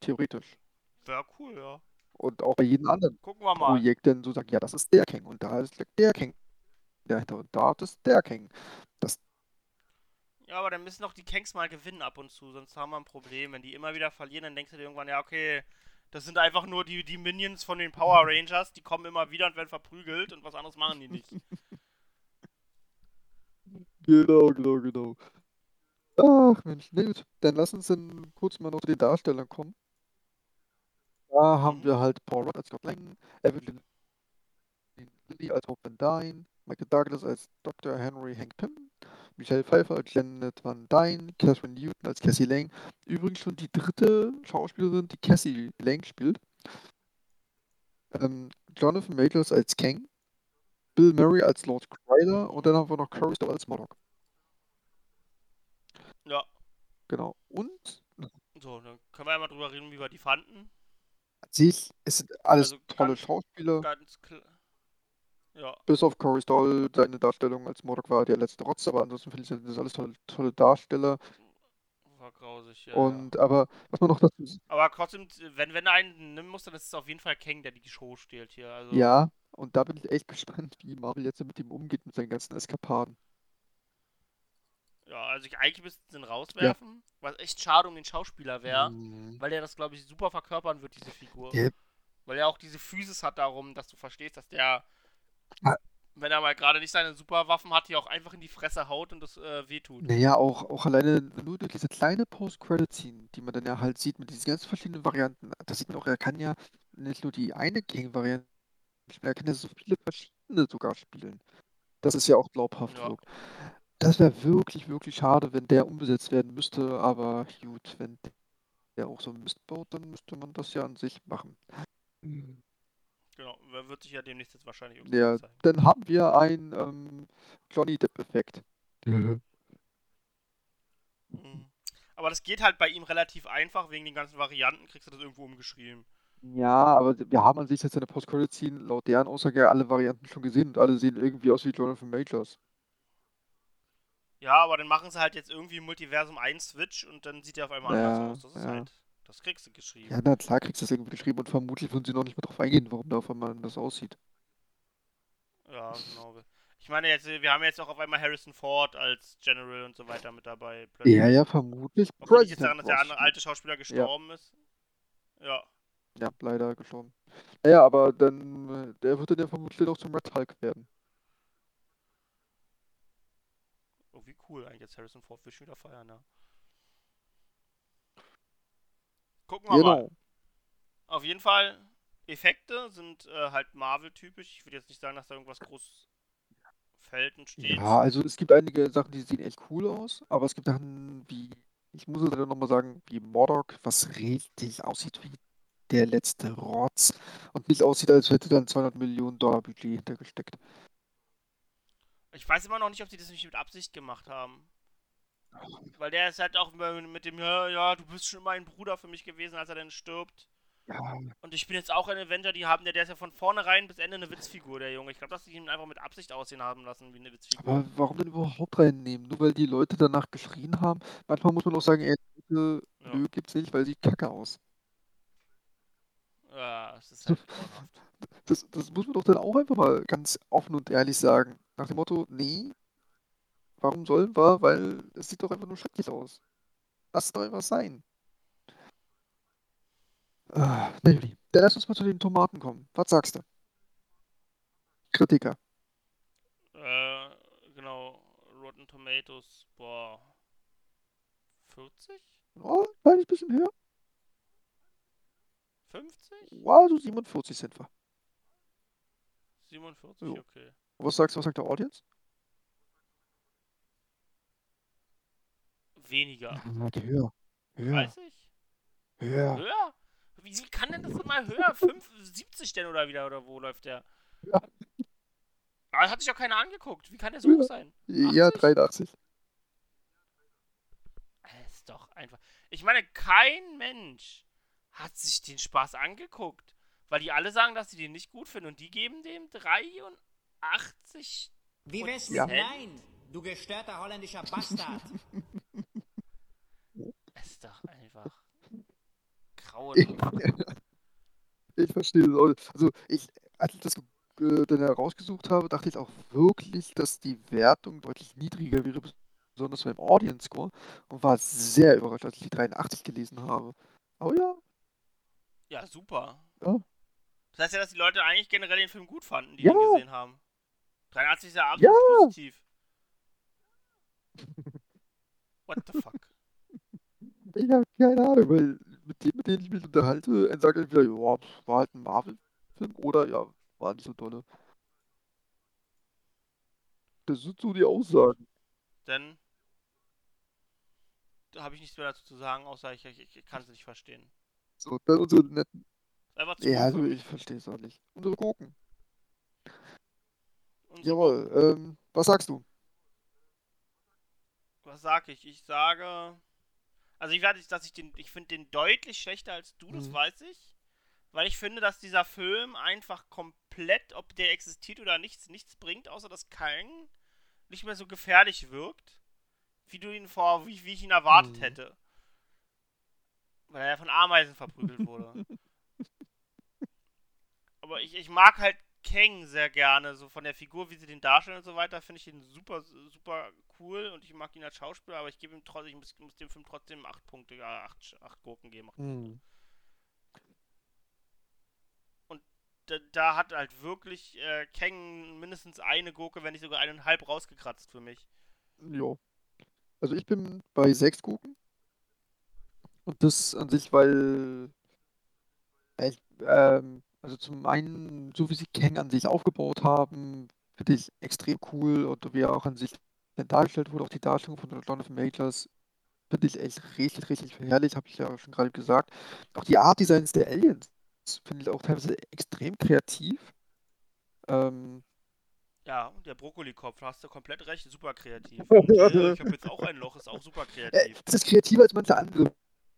Theoretisch. Wäre cool, ja. Und auch bei jedem anderen Gucken wir mal. Projekt dann so sagen, ja, das ist der Kang und da ist der Kang dahinter und da ist der Kang. Das, Ja, aber dann müssen doch die Kanks mal gewinnen ab und zu, sonst haben wir ein Problem. Wenn die immer wieder verlieren, dann denkst du dir irgendwann, ja, okay, das sind einfach nur die, die Minions von den Power Rangers, die kommen immer wieder und werden verprügelt und was anderes machen die nicht. genau, genau, genau. Ach Mensch, na gut, dann lass uns dann kurz mal noch zu den Darstellern kommen. Da haben Mhm. wir halt Paul Rudd als Scott Lang, Evelyn Lilly als Hope Van Dyne, Michael Douglas als Dr. Henry Hank Pym, Michelle Pfeiffer als Janet Van Dyne, Catherine Newton als Cassie Lang. Übrigens schon die dritte Schauspielerin, die Cassie Lang spielt. Ähm, Jonathan Majors als Kang, Bill Murray als Lord Kryler und dann haben wir noch Stoll als Modok. Ja, Genau. Und so, dann können wir ja mal drüber reden, wie wir die fanden. an sich, es sind alles Also tolle Schauspieler, Ganz klar. Ja, bis auf Corey Stoll, seine Darstellung als Modok war der letzte Rotz, aber ansonsten finde ich, sind das alles tolle, tolle Darsteller. war grausig, ja. Und aber was man noch dazu ja. Aber trotzdem, wenn, wenn du einen nehmen musst, dann ist es auf jeden Fall Kang, der die Show stiehlt hier. Also, Ja, und da bin ich echt gespannt, wie Marvel jetzt mit ihm umgeht, mit seinen ganzen Eskapaden. ja, also ich eigentlich müssten sie ihn rauswerfen, was echt schade um den Schauspieler wäre, Mhm. weil der das, glaube ich, super verkörpern wird, diese Figur. Ja. Weil er auch diese Physis hat darum, dass du verstehst, dass der. Wenn er mal gerade nicht seine Superwaffen hat, die auch einfach in die Fresse haut und das äh, wehtut. Naja, auch, auch alleine nur durch diese kleine Post-Credit-Scene, die man dann ja halt sieht mit diesen ganz verschiedenen Varianten. Da sieht man auch, er kann ja nicht nur die eine King-Variante spielen, er kann ja so viele verschiedene sogar spielen. Das ist ja auch glaubhaft Ja. Das wäre wirklich, wirklich schade, wenn der umgesetzt werden müsste, aber gut, wenn der auch so Mist baut, dann müsste man das ja an sich machen. Genau, wer- wird sich ja demnächst jetzt wahrscheinlich irgendwann Ja, zeigen. dann haben wir einen ähm, Johnny Depp-Effekt. Mhm. Aber das geht halt bei ihm relativ einfach, wegen den ganzen Varianten kriegst du das irgendwo umgeschrieben. Ja, aber wir haben an sich jetzt in der Post-Credit-Scene laut deren Aussage ja alle Varianten schon gesehen und alle sehen irgendwie aus wie Jonathan Majors. Ja, aber dann machen sie halt jetzt irgendwie im Multiversum einen Switch und dann sieht er auf einmal Ja, anders aus. Das ist ja. halt, das kriegst du geschrieben. Ja, na klar kriegst du das irgendwie geschrieben und vermutlich würden sie noch nicht mehr drauf eingehen, warum da auf einmal anders aussieht. Ja, genau. Ich meine, jetzt, wir haben jetzt auch auf einmal Harrison Ford als General und so weiter mit dabei. plötzlich. Ja, ja, vermutlich. Wenn ich jetzt daran, dass der andere alte Schauspieler gestorben ist. Ja. Ja, leider gestorben. Naja, aber dann, äh, der wird dann ja vermutlich auch zum Red Hulk werden. Oh, wie cool eigentlich jetzt Harrison Ford will ich schon wieder feiern, ja. Gucken wir mal. Genau. Auf jeden Fall, Effekte sind äh, halt Marvel-typisch. Ich würde jetzt nicht sagen, dass da irgendwas groß fällt und steht. Ja, also es gibt einige Sachen, die sehen echt cool aus, aber es gibt Sachen wie, ich muss es leider nochmal sagen, wie Modok, was richtig aussieht wie der letzte Rotz und nicht aussieht, als hätte dann 200 Millionen Dollar Budget hintergesteckt. Ich weiß immer noch nicht, ob sie das nicht mit Absicht gemacht haben. Weil der ist halt auch mit dem, ja, ja, du bist schon immer ein Bruder für mich gewesen, als er dann stirbt. Ja, Und ich bin jetzt auch ein Avenger, die haben, der, der ist ja von vornherein bis Ende eine Witzfigur, der Junge. Ich glaube, dass sie ihn einfach mit Absicht aussehen haben lassen, wie eine Witzfigur. aber warum denn überhaupt reinnehmen? Nur weil die Leute danach geschrien haben? Manchmal muss man auch sagen, ey, Leute, Ja. nö, gibt's nicht, weil sieht kacke aus. Ja, es ist halt. Das, das muss man doch dann auch einfach mal ganz offen und ehrlich sagen. Nach dem Motto, nee, Warum sollen wir? Weil es sieht doch einfach nur schrecklich aus. Lass doch einfach sein. Ah, dann lass uns mal zu den Tomaten kommen. Was sagst du? Kritiker. Äh, genau. Rotten Tomatoes, boah. 40? Oh, ein bisschen höher. 50? Wow, so 47 sind wir. 47, Jo. okay. Was sagst du, was sagt der Audience? Weniger. Höher. Höher. 30? Höher. Höher? Wie, wie kann denn das mal höher? 5, 70 denn oder wieder? Oder wo läuft der? Ja. Aber hat sich auch keiner angeguckt. Wie kann der so Ja. hoch sein? Ja, 80? 83. Das ist doch einfach. Ich meine, kein Mensch hat sich den Spaß angeguckt. Weil die alle sagen, dass sie den nicht gut finden. Und die geben dem 83. Wie wär's Ja. mit Nein, du gestörter holländischer Bastard? Das ist doch einfach. Ich, Grauenhaft. ich verstehe das auch. Also, ich, als ich das äh, dann herausgesucht habe, dachte ich auch wirklich, dass die Wertung deutlich niedriger wäre, besonders beim Audience Score. Und war sehr überrascht, als ich die 83 gelesen habe. Aber ja, Ja, super. Ja. Das heißt ja, dass die Leute eigentlich generell den Film gut fanden, die Ja. den gesehen haben. 83 ist ja absolut Ja. positiv. What the fuck? ich habe keine Ahnung, weil mit dem, mit dem ich mich unterhalte, er sagt entweder, ja, war halt ein Marvel-Film oder ja, war nicht so dolle. Das sind so die Aussagen. Denn da habe ich nichts mehr dazu zu sagen, außer ich, ich, ich kann es nicht verstehen. So, dann unsere netten. Einfach zu Ja, also ich verstehe es auch nicht. Unsere Gurken. Und Jawohl, ähm, was sagst du? was sag ich? Ich sage. Also ich werde, dass ich den. Ich finde den deutlich schlechter als du, das Mhm. weiß ich. Weil ich finde, dass dieser Film einfach komplett, ob der existiert oder nichts, nichts bringt, außer dass Kang nicht mehr so gefährlich wirkt, wie du ihn vor, wie, wie ich ihn erwartet Mhm. hätte. Weil er ja von Ameisen verprügelt wurde. Aber ich, ich mag halt Kang sehr gerne, so von der Figur, wie sie den darstellen und so weiter, finde ich ihn super, super cool und ich mag ihn als Schauspieler, aber ich gebe ihm trotzdem, ich muss, muss dem Film trotzdem acht Punkte, ja, acht, acht Gurken geben. acht Punkte. Da, da hat halt wirklich äh, Kang mindestens eine Gurke, wenn nicht sogar eineinhalb rausgekratzt für mich. Jo. Also ich bin bei sechs Gurken. Und das an sich, weil, weil ich, ähm, also zum einen, so wie sie Kang an sich aufgebaut haben, finde ich extrem cool und wie er auch an sich dann dargestellt wurde, auch die Darstellung von Jonathan Majors, finde ich echt richtig, richtig herrlich, habe ich ja schon gerade gesagt. Auch die Art Designs der Aliens finde ich auch teilweise extrem kreativ. Ähm, Ja, und der Brokkolikopf, hast du komplett recht, super kreativ. Und, äh, ich habe jetzt auch ein Loch, ist auch super äh, kreativ. das ist kreativer als manche andere,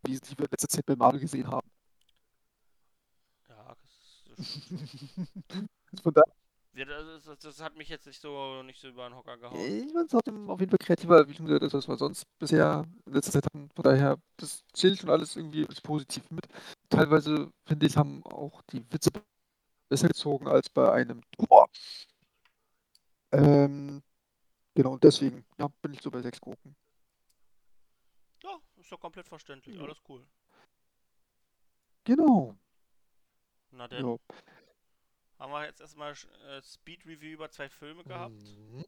die, die wir in letzter Zeit bei Marvel gesehen haben. Ja, das, ist- Also Von daher, das, das, das hat mich jetzt nicht so, nicht so über den Hocker gehauen. ich fand es trotzdem auf jeden Fall kreativer, wie schon gesagt, als was wir sonst bisher in letzter Zeit hatten. Von daher, das zählt schon alles irgendwie positiv mit. Teilweise, finde ich, haben auch die Witze besser gezogen als bei einem Tor. Ähm, genau, und deswegen, ja, bin ich so bei sechs Gurken. Ja, ist doch komplett verständlich, Ja. alles cool. Genau. Na denn, Ja. Haben wir jetzt erstmal äh, Speed Review über zwei Filme gehabt. Mhm.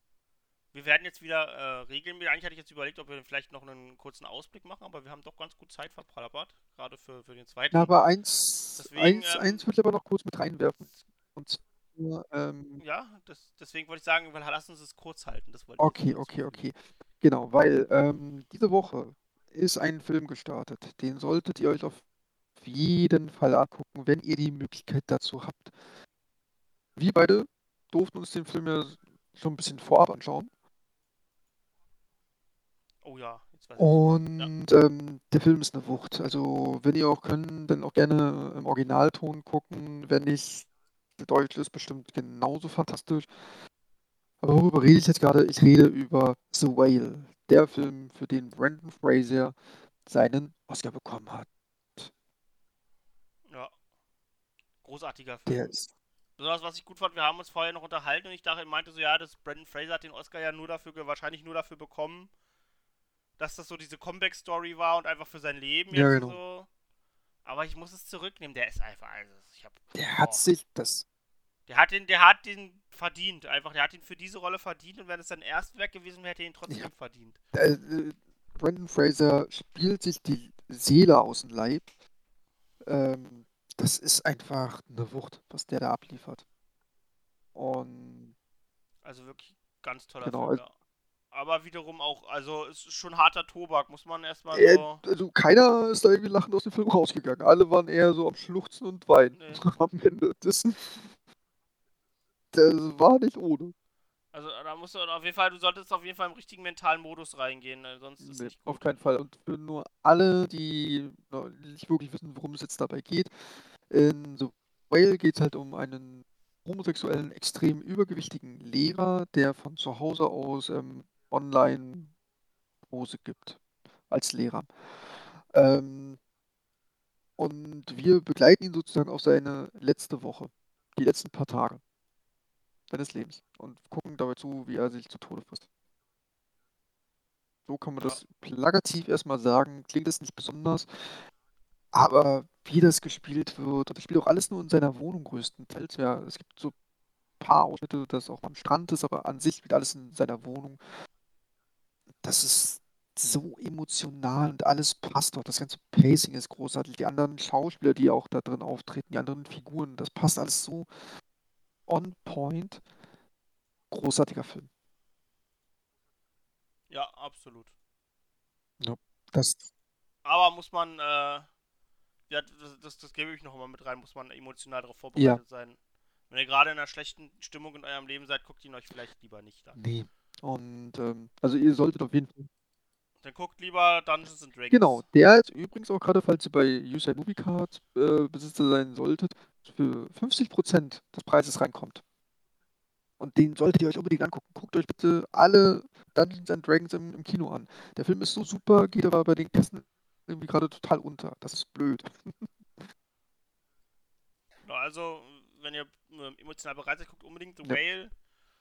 Wir werden jetzt wieder äh, regelmäßig. Eigentlich hatte ich jetzt überlegt, ob wir vielleicht noch einen kurzen Ausblick machen, aber wir haben doch ganz gut Zeit verplappert, gerade für, für den zweiten. Ja, aber eins, Deswegen, eins, ähm, eins will ich aber noch kurz mit reinwerfen. Und zwar, ähm, Ja, das, deswegen wollte ich sagen, weil lass uns es kurz halten. Das wollte Okay, okay, okay. Genau, weil ähm, diese Woche ist ein Film gestartet. Den solltet ihr euch auf jeden Fall angucken, wenn ihr die Möglichkeit dazu habt. Wir beide durften uns den Film ja schon ein bisschen vorab anschauen. Oh ja, ich. Ja. Und ähm, der Film ist eine Wucht. Also, wenn ihr auch könnt, dann auch gerne im Originalton gucken. Wenn nicht, der Deutsche ist bestimmt genauso fantastisch. Aber worüber rede ich jetzt gerade? Ich rede über The Whale, der Film, für den Brandon Fraser seinen Oscar bekommen hat. ja. Großartiger Film. Der ist besonders was ich gut fand, wir haben uns vorher noch unterhalten und ich dachte, meinte so, ja, das Brandon Fraser hat den Oscar ja nur dafür, wahrscheinlich nur dafür bekommen, dass das so diese Comeback-Story war und einfach für sein Leben Ja, jetzt genau. so. Aber ich muss es zurücknehmen, der ist einfach, also ich hab, Der hat boah. sich das. der hat den, der hat den verdient, einfach, der hat ihn für diese Rolle verdient und wenn es sein Erstwerk gewesen wäre, hätte er ihn trotzdem Ja. verdient. Äh, äh, Brandon Fraser spielt sich die Seele aus dem Leib. Ähm, das ist einfach eine Wucht, was der da abliefert. Und Also wirklich ganz toller Genau, Film, also- ja. Aber wiederum auch, also es ist schon harter Tobak, muss man erstmal äh, so. also keiner ist da irgendwie lachend aus dem Film rausgegangen. Alle waren eher so am Schluchzen und Weinen Nee. am Ende. Das, das war nicht ohne. Also da musst du auf jeden Fall, du solltest auf jeden Fall im richtigen mentalen Modus reingehen, äh, sonst ist Nee, nicht auf gut. keinen Fall. Und für nur alle, die nicht wirklich wissen, worum es jetzt dabei geht, in The Whale geht es halt um einen homosexuellen, extrem übergewichtigen Lehrer, der von zu Hause aus ähm, online Kurse gibt als Lehrer. Ähm, und wir begleiten ihn sozusagen auf seine letzte Woche, die letzten paar Tage seines Lebens und gucken dabei zu, wie er sich zu Tode frisst. So kann man das plakativ erstmal sagen. Klingt es nicht besonders, aber wie das gespielt wird, und das spielt auch alles nur in seiner Wohnung größtenteils. Ja, es gibt so ein paar Ausschnitte, dass auch am Strand ist, aber an sich spielt alles in seiner Wohnung. Das ist so emotional und alles passt dort. Das ganze Pacing ist großartig. Die anderen Schauspieler, die auch da drin auftreten, die anderen Figuren, das passt alles so on point. Großartiger Film. Ja, absolut. Das, Aber muss man, äh, ja, das, das, das gebe ich noch mal mit rein, muss man emotional darauf vorbereitet sein. Wenn ihr gerade in einer schlechten Stimmung in eurem Leben seid, guckt ihn euch vielleicht lieber nicht an. nee. Und ähm, also ihr solltet auf jeden Fall. Dann guckt lieber Dungeons and Dragons. Genau, der ist übrigens auch gerade, falls ihr bei USA Movie Card äh, Besitzer sein solltet, für 50% des Preises reinkommt. Und den solltet ihr euch unbedingt angucken. Guckt euch bitte alle Dungeons and Dragons im, im Kino an. Der Film ist so super, geht aber bei den Kästen irgendwie gerade total unter. Das ist blöd. Also, wenn ihr ähm, emotional bereit seid, guckt unbedingt The Ja. Whale.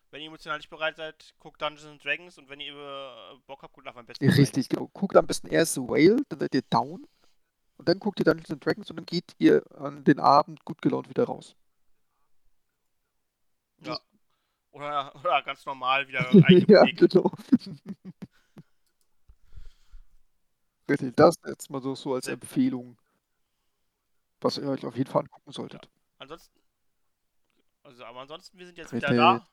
Wenn ihr emotional nicht bereit seid, guckt Dungeons and Dragons. Und wenn ihr äh, Bock habt, guckt nach am besten. Ja, richtig, genau. Guckt am besten erst The Whale, dann seid ihr down. Und dann guckt ihr Dungeons and Dragons und dann geht ihr an den Abend gut gelaunt wieder raus. Ja. Oder, oder ganz normal wieder ja, genau. Richtig, das jetzt mal so, so als Empfehlung, was ihr euch auf jeden Fall angucken solltet. Ansonsten. Also, aber ansonsten, wir sind jetzt wieder Richtig. da.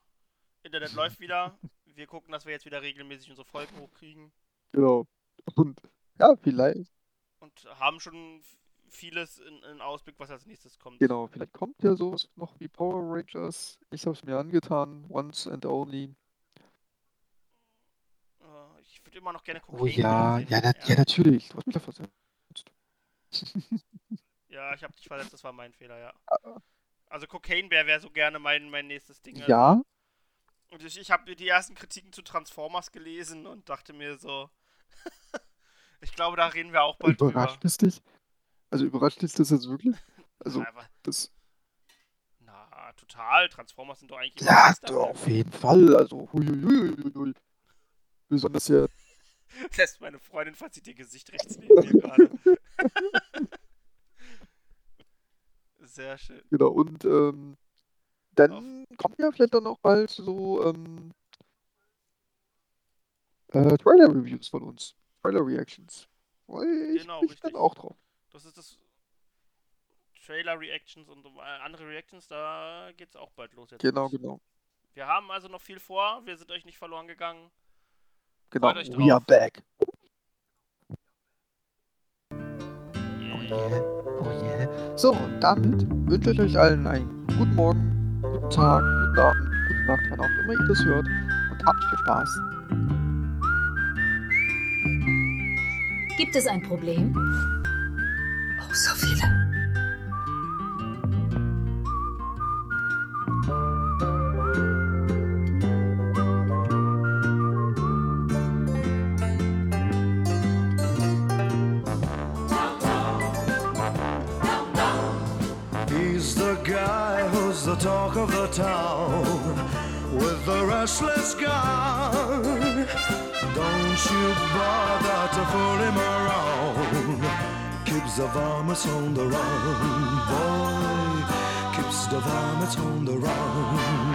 Internet läuft wieder. Wir gucken, dass wir jetzt wieder regelmäßig unsere Folgen hochkriegen. Genau. Und ja, vielleicht, Und haben schon vieles in, in Ausblick, was als nächstes kommt. genau, vielleicht kommt ja sowas noch wie Power Rangers. Ich habe es mir angetan, once and only. Äh, ich würde immer noch gerne gucken. Oh ja, ja, na, ja, natürlich. Du hast mich da versetzt. Ja, ich habe dich verletzt, das war mein Fehler, ja. Ah. Also Cocaine Bear wäre so gerne mein, mein nächstes Ding. Ja, Und ich, ich habe die ersten Kritiken zu Transformers gelesen und dachte mir so, ich glaube, da reden wir auch bald überrascht es dich? Also überrascht dich das jetzt wirklich? Also, drüber. Aber, das, na, total. Transformers sind doch eigentlich ja, doch, auf jeden Fall. Also, huiuiuiui. Besonders ja, Lässt meine Freundin verzieht ihr Gesicht rechts neben mir gerade. Sehr schön. genau. Und ähm, dann kommt ja vielleicht dann auch bald so ähm, äh, Trailer-Reviews von uns. Trailer-Reactions. Ich Genau, dann richtig. auch drauf. Das ist das Trailer-Reactions und äh, andere Reactions, da geht's auch bald los jetzt. Genau, los. genau. Wir haben also noch viel vor, wir sind euch nicht verloren gegangen. Genau. We are back. Yeah. Oh yeah. Oh yeah. So, und damit wünsche ich euch allen einen guten Morgen, guten Tag, guten Abend, gute Nacht, wann auch immer ihr das hört. Und habt viel Spaß. Gibt es ein Problem? Oh, so viele. Talk of the town with the restless gun. Don't you bother to fool him around. Keeps the varmints on the run, boy. Keeps the varmints on the run.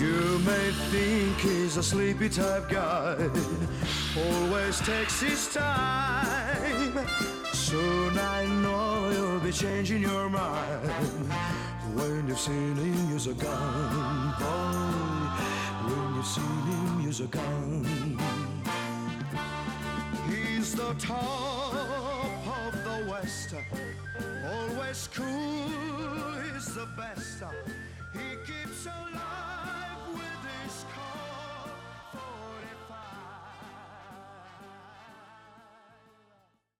You may think he's a sleepy type guy, always takes his time. Soon I know you'll be changing your mind when you've seen him use a gun, boy. When you've seen him use a gun, he's the top of the West, always cool, he's the best. He keeps alive.